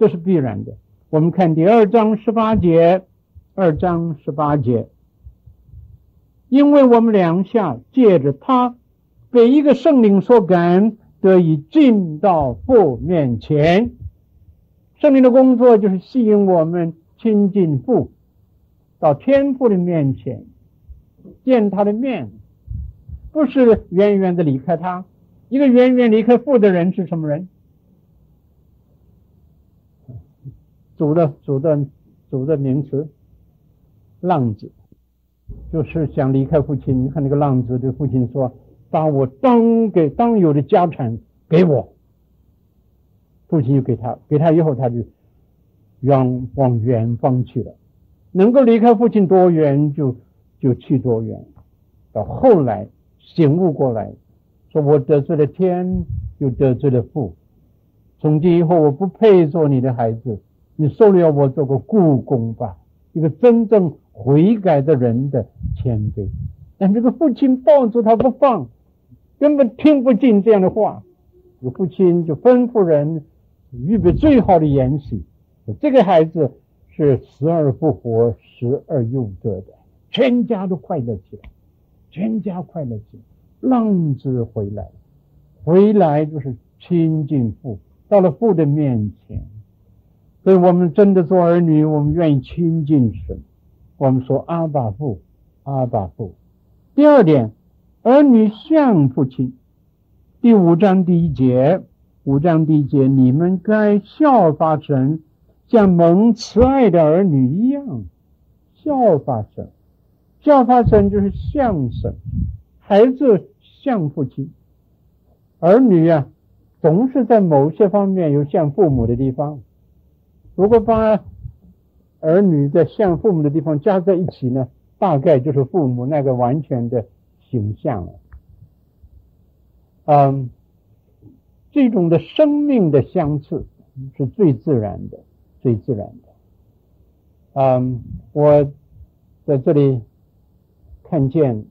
这是必然的。我们看第二章十八节，二章十八节，因为我们两下借着他被一个圣灵所感，得以进到父面前。圣灵的工作就是吸引我们亲近父，到天父的面前，见他的面。不是远远的离开他，一个远远离开父的人是什么人？主的主的主的名词，浪子，就是想离开父亲。你看那个浪子对父亲说：“把我当给当有的家产给我。”父亲就给他，给他以后他就往往远方去了。能够离开父亲多远就就去多远。到后来。醒悟过来，说我得罪了天，又得罪了父。从今以后，我不配做你的孩子，你收留我做个雇工吧。一个真正悔改的人的谦卑。但这个父亲抱住他不放，根本听不进这样的话。这个父亲就吩咐人预备最好的筵席，这个孩子是死而复活，死而又得的，全家都快乐起来。全家快乐起来，浪子回来，回来就是亲近父，到了父的面前。所以我们真的做儿女，我们愿意亲近神。我们说阿爸父，阿爸父。第二点，儿女像父亲。第五章第一节，五章第一节，你们该效法神，像蒙慈爱的儿女一样，效法神。效法神就是像神，孩子像父亲，儿女啊，总是在某些方面有像父母的地方。如果把儿女的像父母的地方加在一起呢，大概就是父母那个完全的形象了。嗯，这种的生命的相似是最自然的，最自然的。嗯，我在这里。看见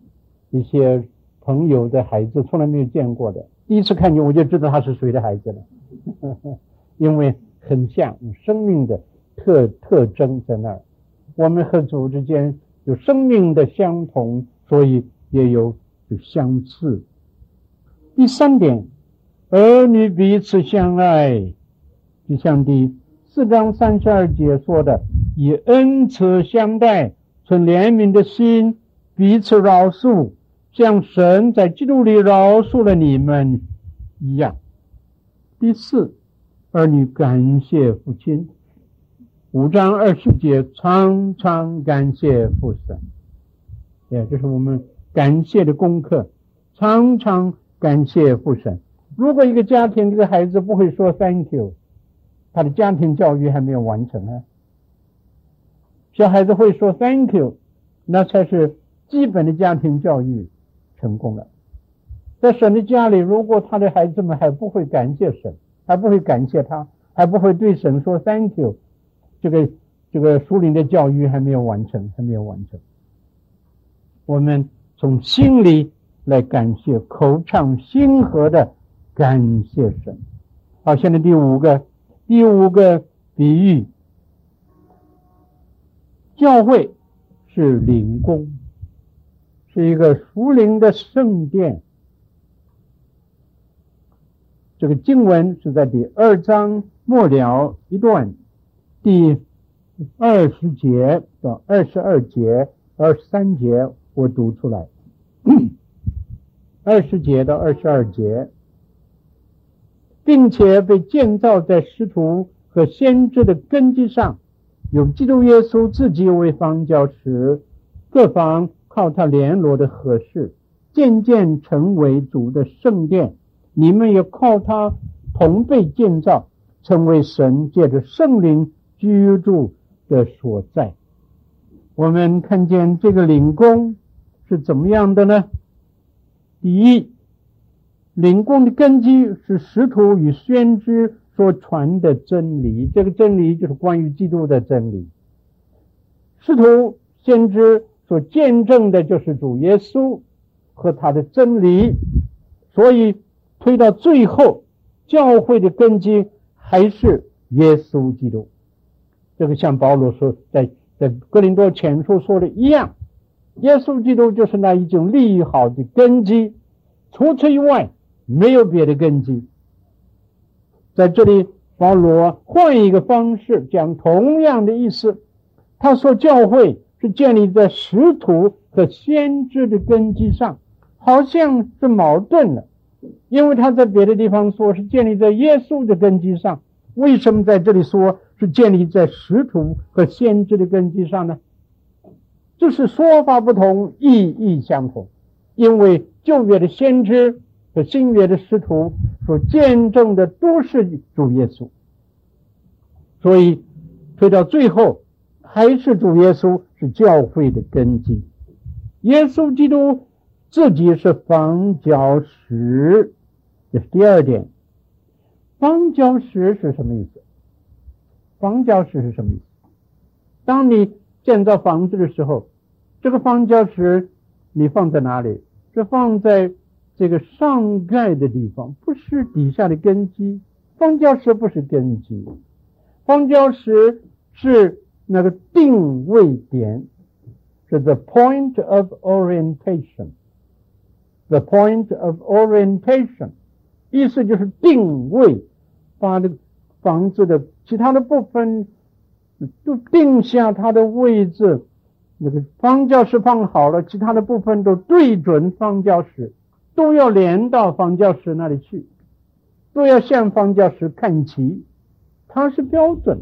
一些朋友的孩子，从来没有见过的，第一次看见我就知道他是谁的孩子了，因为很像生命的特特征在那儿。我们和主之间有生命的相同，所以也有有相似。第三点，儿女彼此相爱，就像第四章三十二节说的，以恩慈相待，存怜悯的心。彼此饶恕，像神在基督里饶恕了你们一样。第四，儿女感谢父亲。五章二十节，常常感谢父神。也就是我们感谢的功课，常常感谢父神。如果一个家庭这个孩子不会说 “thank you”，他的家庭教育还没有完成啊。小孩子会说 “thank you”，那才是。基本的家庭教育成功了，在神的家里，如果他的孩子们还不会感谢神，还不会感谢他，还不会对神说 “thank you”，这个这个属灵的教育还没有完成，还没有完成。我们从心里来感谢，口唱心和的感谢神。好，现在第五个，第五个比喻，教会是灵宫。是一个属灵的圣殿。这个经文是在第二章末了一段，第二十节到二十二节、二十三节，我读出来。二十节到二十二节，并且被建造在师徒和先知的根基上，有基督耶稣自己为房角石，各方。靠他联络的合适，渐渐成为主的圣殿。你们也靠他同被建造，成为神借着圣灵居住的所在。我们看见这个领宫是怎么样的呢？第一，领宫的根基是使徒与先知所传的真理，这个真理就是关于基督的真理。使徒、先知。所见证的就是主耶稣和他的真理，所以推到最后教会的根基还是耶稣基督。这个像保罗说，在在哥林多前书说的一样，耶稣基督就是那已经立好的根基，除此以外没有别的根基。在这里，保罗换一个方式讲同样的意思，他说教会是建立在使徒和先知的根基上，好像是矛盾了，因为他在别的地方说是建立在耶稣的根基上，为什么在这里说是建立在使徒和先知的根基上呢？这是说法不同，意义相同，因为旧约的先知。和新约的使徒所见证的都是主耶稣，所以推到最后还是主耶稣是教会的根基。耶稣基督自己是房角石，这是第二点。房角石是什么意思？房角石是什么意思？当你建造房子的时候，这个房角石你放在哪里？是放在。这个上盖的地方不是底下的根基，方礁石不是根基，方礁石是那个定位点，是 the point of orientation The point of orientation，意思就是定位，把这个房子的其他的部分都定下它的位置，那个方教室放好了，其他的部分都对准方教室。都要连到方教室那里去，都要向方教室看齐，它是标准。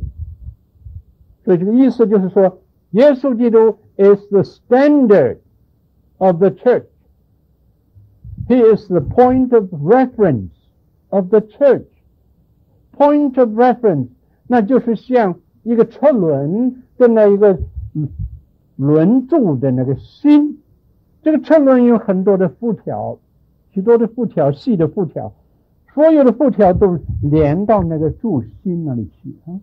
所以这个意思就是说，耶稣基督 is the standard of the church. He is the point of reference of the church. Point of reference，那就是像一个车轮跟那一个轮柱的那个心。这个车轮有很多的辐条。许多的辐条，细的辐条，所有的辐条都连到那个柱心那里去啊。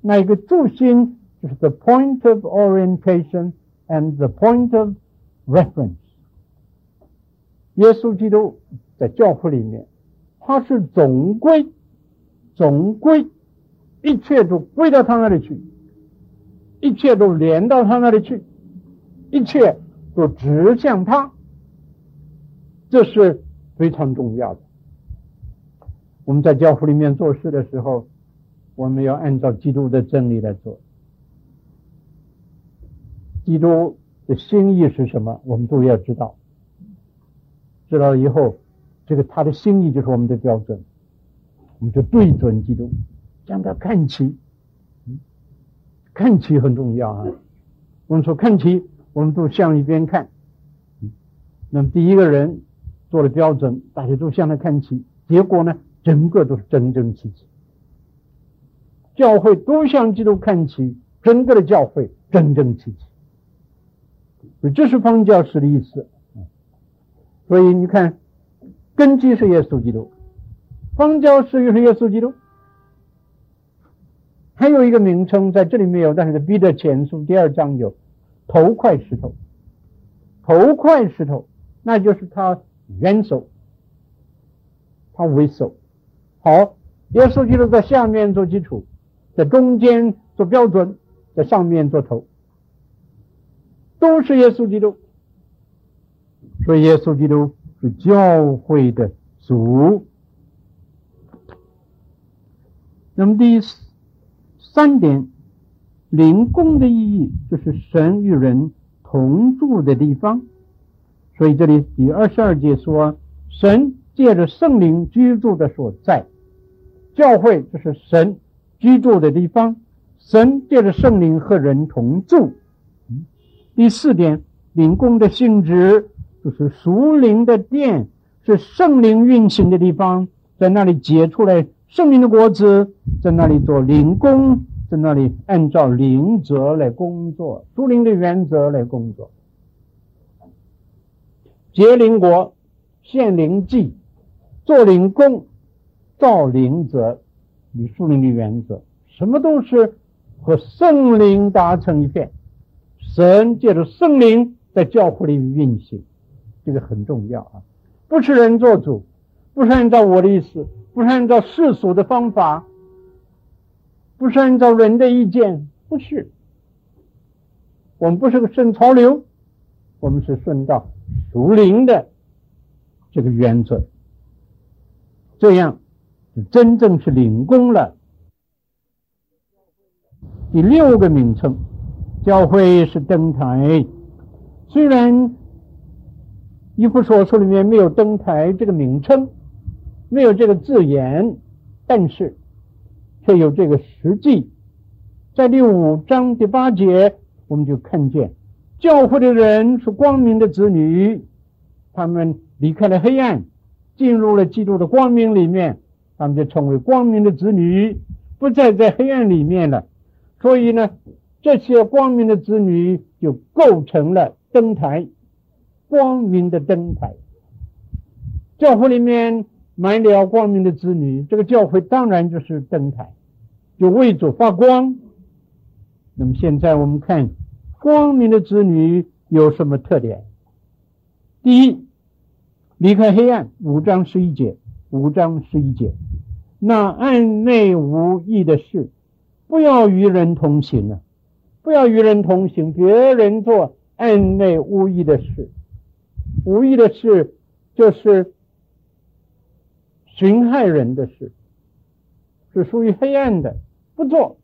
那一个柱心就是 the point of orientation and the point of reference。 耶稣基督在教会里面，他是总归，总归，一切都归到他那里去，一切都连到他那里去，一切都指向他。这是非常重要的。我们在教会里面做事的时候，我们要按照基督的真理来做。基督的心意是什么？我们都要知道。知道以后，这个他的心意就是我们的标准，我们就对准基督，将他看齐。看齐很重要啊！我们说看齐，我们都向一边看。那么第一个人。做了标准，大家都向他看齐，结果呢，整个都是整整齐齐。教会都向基督看齐，整个的教会整整齐齐。所以这是方教士的意思。所以你看，根基是耶稣基督，方教是又是耶稣基督。还有一个名称在这里没有，但是在彼得前书第二章有，头块石头，头块石头，那就是他。元首，他为首。好，耶稣基督在下面做基础，在中间做标准，在上面做头，都是耶稣基督。所以耶稣基督是教会的主。那么第三点，灵宫的意义就是神与人同住的地方。所以这里第二十二节说，神借着圣灵居住的所在，教会就是神居住的地方。神借着圣灵和人同住。第四点，灵宫的性质就是属灵的殿，是圣灵运行的地方，在那里结出来圣灵的果子，在那里做灵工，在那里按照灵则来工作，属灵的原则来工作。结灵果、献灵祭、做灵工、造灵则，与属灵的原则，什么都是和圣灵达成一片。神借着圣灵在教会里运行，这个很重要啊！不是人做主，不是按照我的意思，不是按照世俗的方法，不是按照人的意见，不是。我们不是个顺潮流，我们是顺到属灵的这个原则，这样就真正是领功了。第六个名称，教会是登台。虽然以弗所书里面没有灯台这个名称，没有这个字眼，但是却有这个实际。在第五章第八节，我们就看见教会的人是光明的子女，他们离开了黑暗，进入了基督的光明里面，他们就成为光明的子女，不再在黑暗里面了。所以呢，这些光明的子女就构成了灯台，光明的灯台。教会里面满了光明的子女，这个教会当然就是灯台，就为主发光。那么现在我们看光明的子女有什么特点？第一，离开黑暗，五章十一节，五章十一节，那暗内无益的事。不要与人同行啊！不要与人同行，别人做暗内无益的事，无意的事就是损害人的事，是属于黑暗的，不做。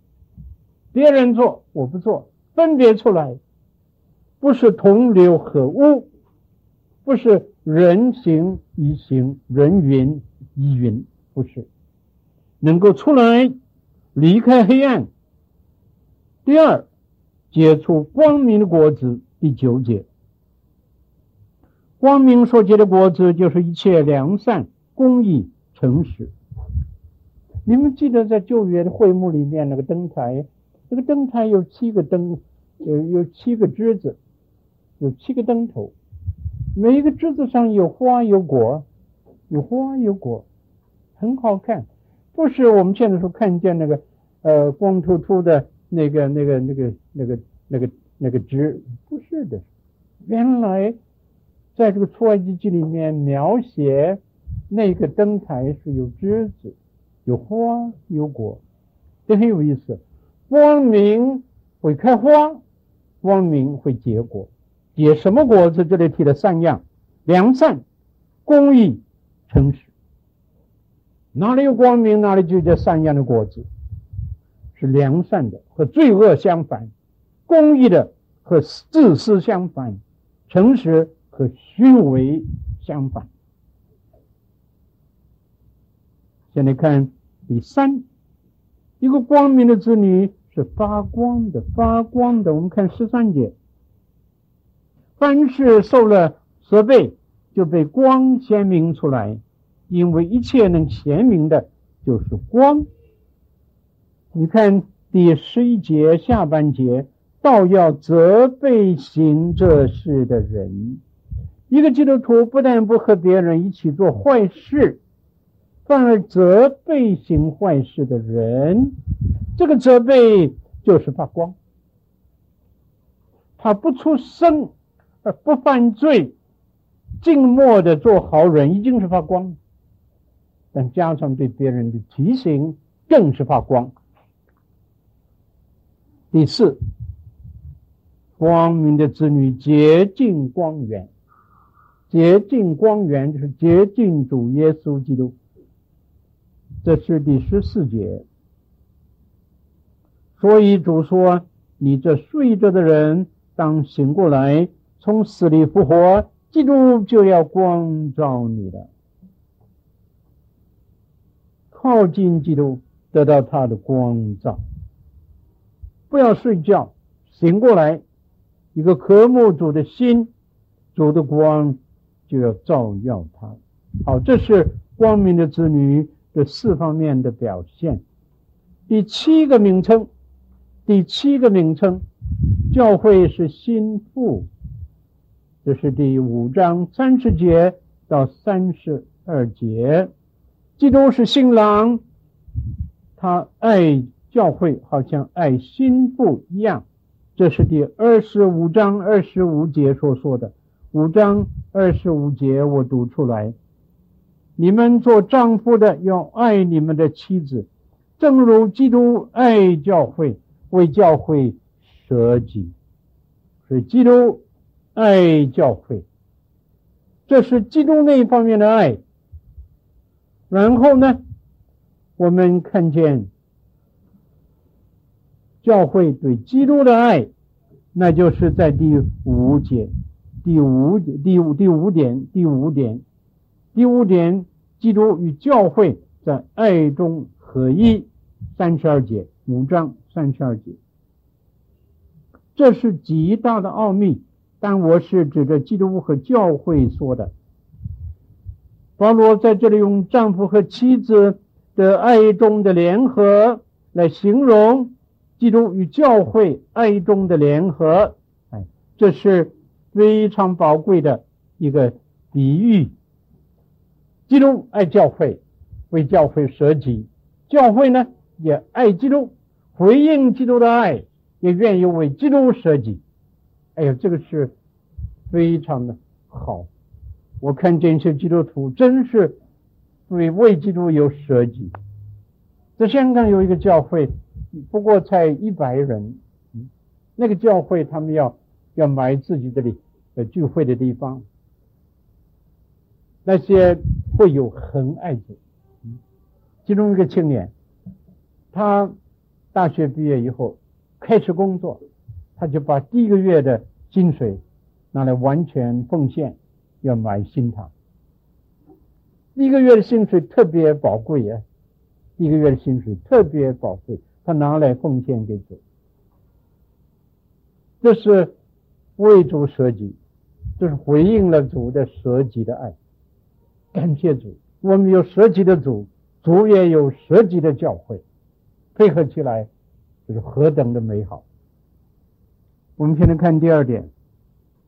别人做，我不做，分别出来，不是同流合污，不是人行一行，人云亦云，不是能够出来。离开黑暗。第二，结出光明的果子。第九节，光明所结的果子就是一切良善、公义、诚实。你们记得在旧约的会幕里面那个灯台，那个灯台有七个灯，有有七个枝子，有七个灯头，每一个枝子上有花有果，有花有果，很好看。不是我们现在所看见那个，呃，光秃秃的那个、那个、那个、那个、那个、那个枝，不是的。原来在这个出埃及记里面描写那个灯台是有枝子、有花、有果，这很有意思。光明会开花，光明会结果，结什么果子？这里提了三样：良善、公义、诚实。哪里有光明，哪里就结三样的果子，是良善的和罪恶相反，公义的和自私相反，诚实和虚伪相反。现在看第三，一个光明的子女是发光的，发光的。我们看十三节，凡是受了责备，就被光显明出来。因为一切能显明的，就是光。你看第十一节下半节，倒要责备行这事的人。一个基督徒不但不和别人一起做坏事，反而责备行坏事的人。这个责备就是发光。他不出声，而不犯罪，静默的做好人，已经是发光。但加上对别人的提醒，更是发光。第四，光明的子女洁净光源，洁净光源就是洁净主耶稣基督。这是第十四节。所以主说：“你这睡着的人，当醒过来，从死里复活，基督就要光照你了。”靠近基督，得到他的光照。不要睡觉，醒过来，一个渴慕主的心，主的光就要照耀他。好，这是光明的子女的四方面的表现。第七个名称，第七个名称，教会是新妇。这是第五章三十节到三十二节。基督是新郎，他爱教会，好像爱新妇一样。这是第二十五章二十五节所说的。五章二十五节，我读出来：你们做丈夫的要爱你们的妻子，正如基督爱教会，为教会舍己。所以基督爱教会，这是基督那一方面的爱。然后呢，我们看见教会对基督的爱，那就是在第五节。第五点，第五第五点，第五点，第五点，基督与教会在爱中合一，三十二节，五章三十二节，这是极大的奥秘，但我是指着基督和教会说的。保罗在这里用丈夫和妻子的爱中的联合来形容基督与教会爱中的联合，哎，这是。非常宝贵的一个比喻，基督爱教会，为教会舍己；教会呢也爱基督，回应基督的爱，也愿意为基督舍己。哎呀，这个是非常的好。我看见一些基督徒真是为为基督有舍己。在香港有一个教会，不过才一百人，那个教会他们要要买自己的礼。呃，聚会的地方，那些会有很爱主。其中一个青年，他大学毕业以后开始工作，他就把第一个月的薪水拿来完全奉献，要买新堂。第一个月的薪水特别宝贵啊！第一个月的薪水特别宝贵，他拿来奉献给主，这是为主舍己。就是回应了主的舍己的爱，感谢主，我们有舍己的主，主也有舍己的教会，配合起来就是何等的美好。我们现在看第二点，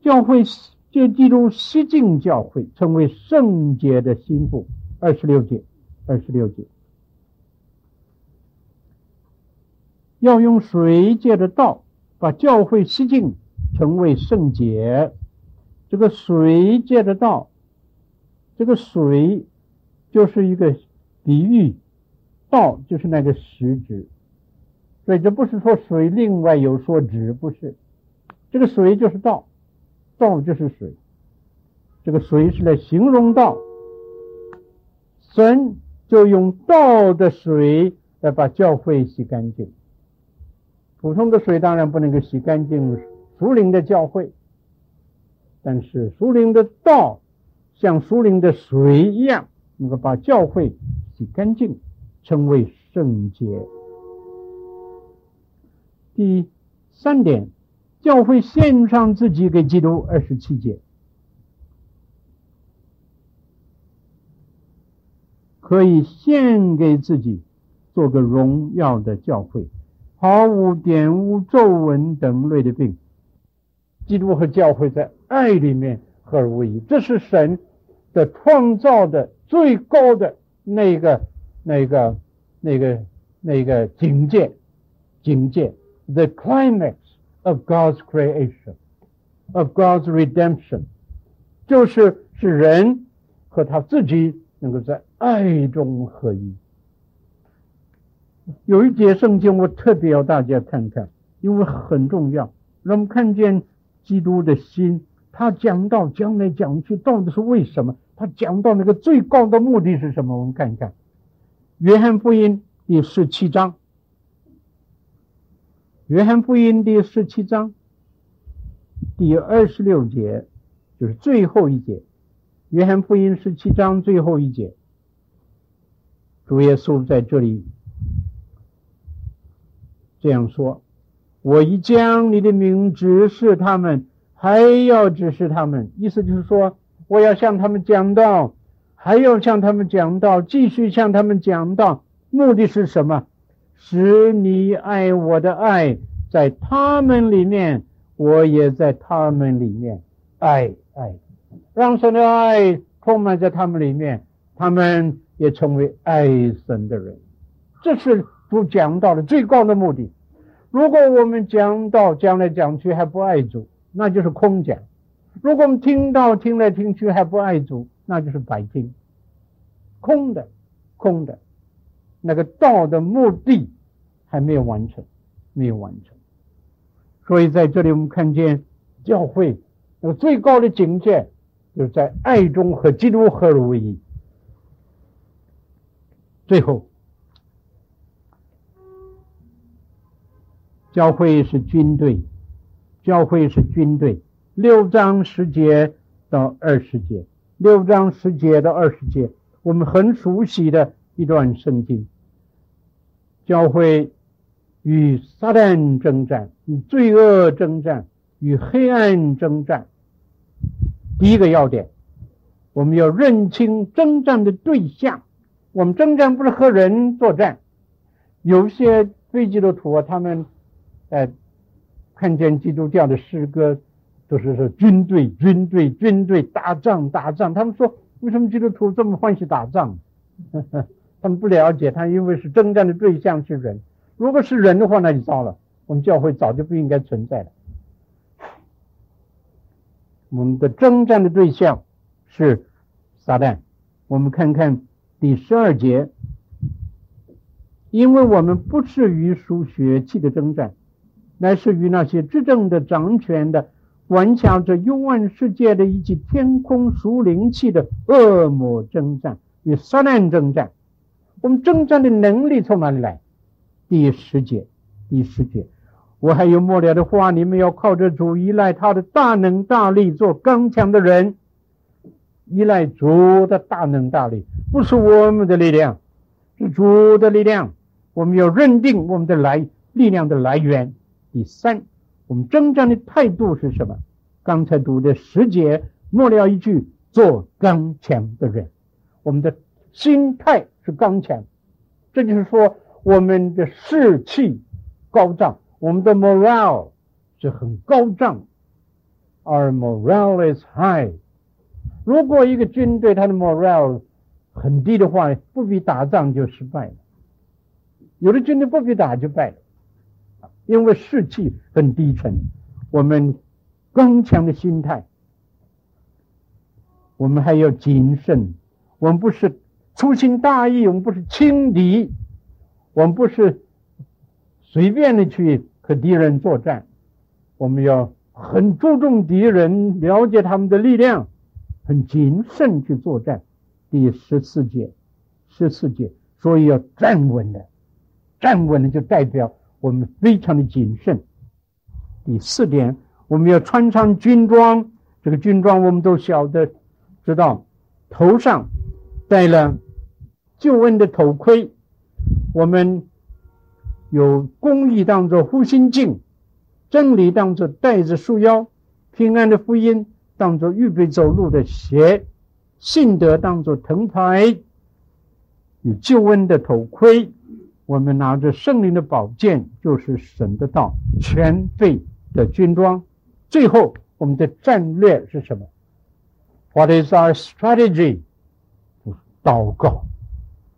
教会借基督洗净教会，成为圣洁的心腹。二十六节，二十六节，要用水借着道把教会洗净，成为圣洁。这个水借着道，这个水就是一个比喻，道就是那个实质，所以这不是说水另外有所指，不是，这个水就是道，道就是水，这个水是来形容道，神就用道的水来把教会洗干净，普通的水当然不能够洗干净属灵的教会。但是属灵的道像属灵的水一样，能够把教会洗干净，成为圣洁。第三点，教会献上自己给基督，二十七节，可以献给自己，做个荣耀的教会，毫无玷污、皱纹等类的病。基督和教会在爱里面合而为一，这是神的创造的最高的那个、那个、那个、那个境界，境界，the climax of God's creation, of God's redemption，就是使人和他自己能够在爱中合一。有一节圣经我特别要大家看看，因为很重要，让我们看见。基督的心，他讲到讲来讲去，到底是为什么？他讲到那个最高的目的是什么？我们看一看《约翰福音》第十七章，《约翰福音》第十七章第二十六节，就是最后一节，《约翰福音》十七章最后一节，主耶稣在这里这样说。我已将你的名指示他们，还要指示他们。意思就是说，我要向他们讲道，还要向他们讲道，继续向他们讲道。目的是什么？使你爱我的爱在他们里面，我也在他们里面。爱爱，让神的爱充满在他们里面，他们也成为爱神的人。这是主讲道的最高的目的。如果我们讲道讲来讲去还不爱主，那就是空讲；如果我们听道听来听去还不爱主，那就是白听。空的，空的，那个道的目的还没有完成，没有完成。所以在这里我们看见教会那个最高的境界，就是在爱中和基督合而为一。最后，教会是军队，教会是军队。六章十节到二十节，六章十节到二十节，我们很熟悉的一段圣经。教会与撒旦征战，与罪恶征战，与黑暗征战。第一个要点，我们要认清征战的对象。我们征战不是和人作战，有些非基督徒啊，他们，呃，看见基督教的诗歌，都是说军队、军队、军队打仗、打仗。他们说，为什么基督徒这么欢喜打仗？呵呵，他们不了解，他因为是征战的对象是人。如果是人的话，那就糟了，我们教会早就不应该存在了。我们的征战的对象是撒旦。我们看看。第十二节，因为我们不是与属血气的征战，乃是与那些执政的、掌权的、顽强着幽暗世界的以及天空属灵气的恶魔征战，与撒旦征战。我们征战的能力从哪里来？第十节，第十节，我还有末了的话，你们要靠着主，依赖他的大能大力，做刚强的人。依赖主的大能大力，不是我们的力量，是主的力量。我们要认定我们的来力量的来源。第三，我们征战的态度是什么？刚才读的十节末了一句：做刚强的人。我们的心态是刚强，这就是说我们的士气高涨，我们的 morale 是很高涨。Our morale is high。如果一个军队他的 morale 很低的话，不必打仗就失败了。有的军队不必打就败了，因为士气很低沉。我们刚强的心态，我们还要谨慎。我们不是粗心大意，我们不是轻敌，我们不是随便的去和敌人作战。我们要很注重敌人，了解他们的力量。很谨慎去作战，第十四节，十四节，所以要站稳了，站稳了就代表我们非常的谨慎。第四点，我们要穿上军装，这个军装我们都晓得，知道，头上戴了救恩的头盔，我们有公义当作护心镜，真理当作带子束腰，平安的福音。当做预备走路的鞋，信德当做藤牌，有救恩的头盔，我们拿着圣灵的宝剑，就是神的道，全备的军装。最后，我们的战略是什么？What is our strategy？祷告，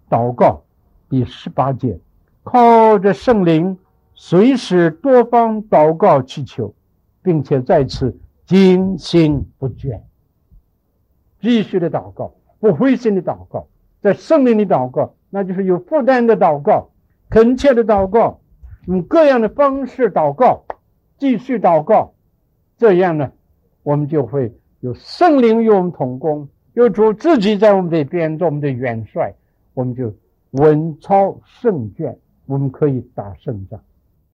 祷告。第十八节，靠着圣灵，随时多方祷告祈求，并且在此。精心不倦，继续的祷告，不灰心的祷告，在圣灵里祷告，那就是有负担的祷告，恳切的祷告，用各样的方式祷告，继续祷告，这样呢，我们就会有圣灵与我们同工，有主自己在我们这边做我们的元帅，我们就稳操胜券，我们可以打胜仗。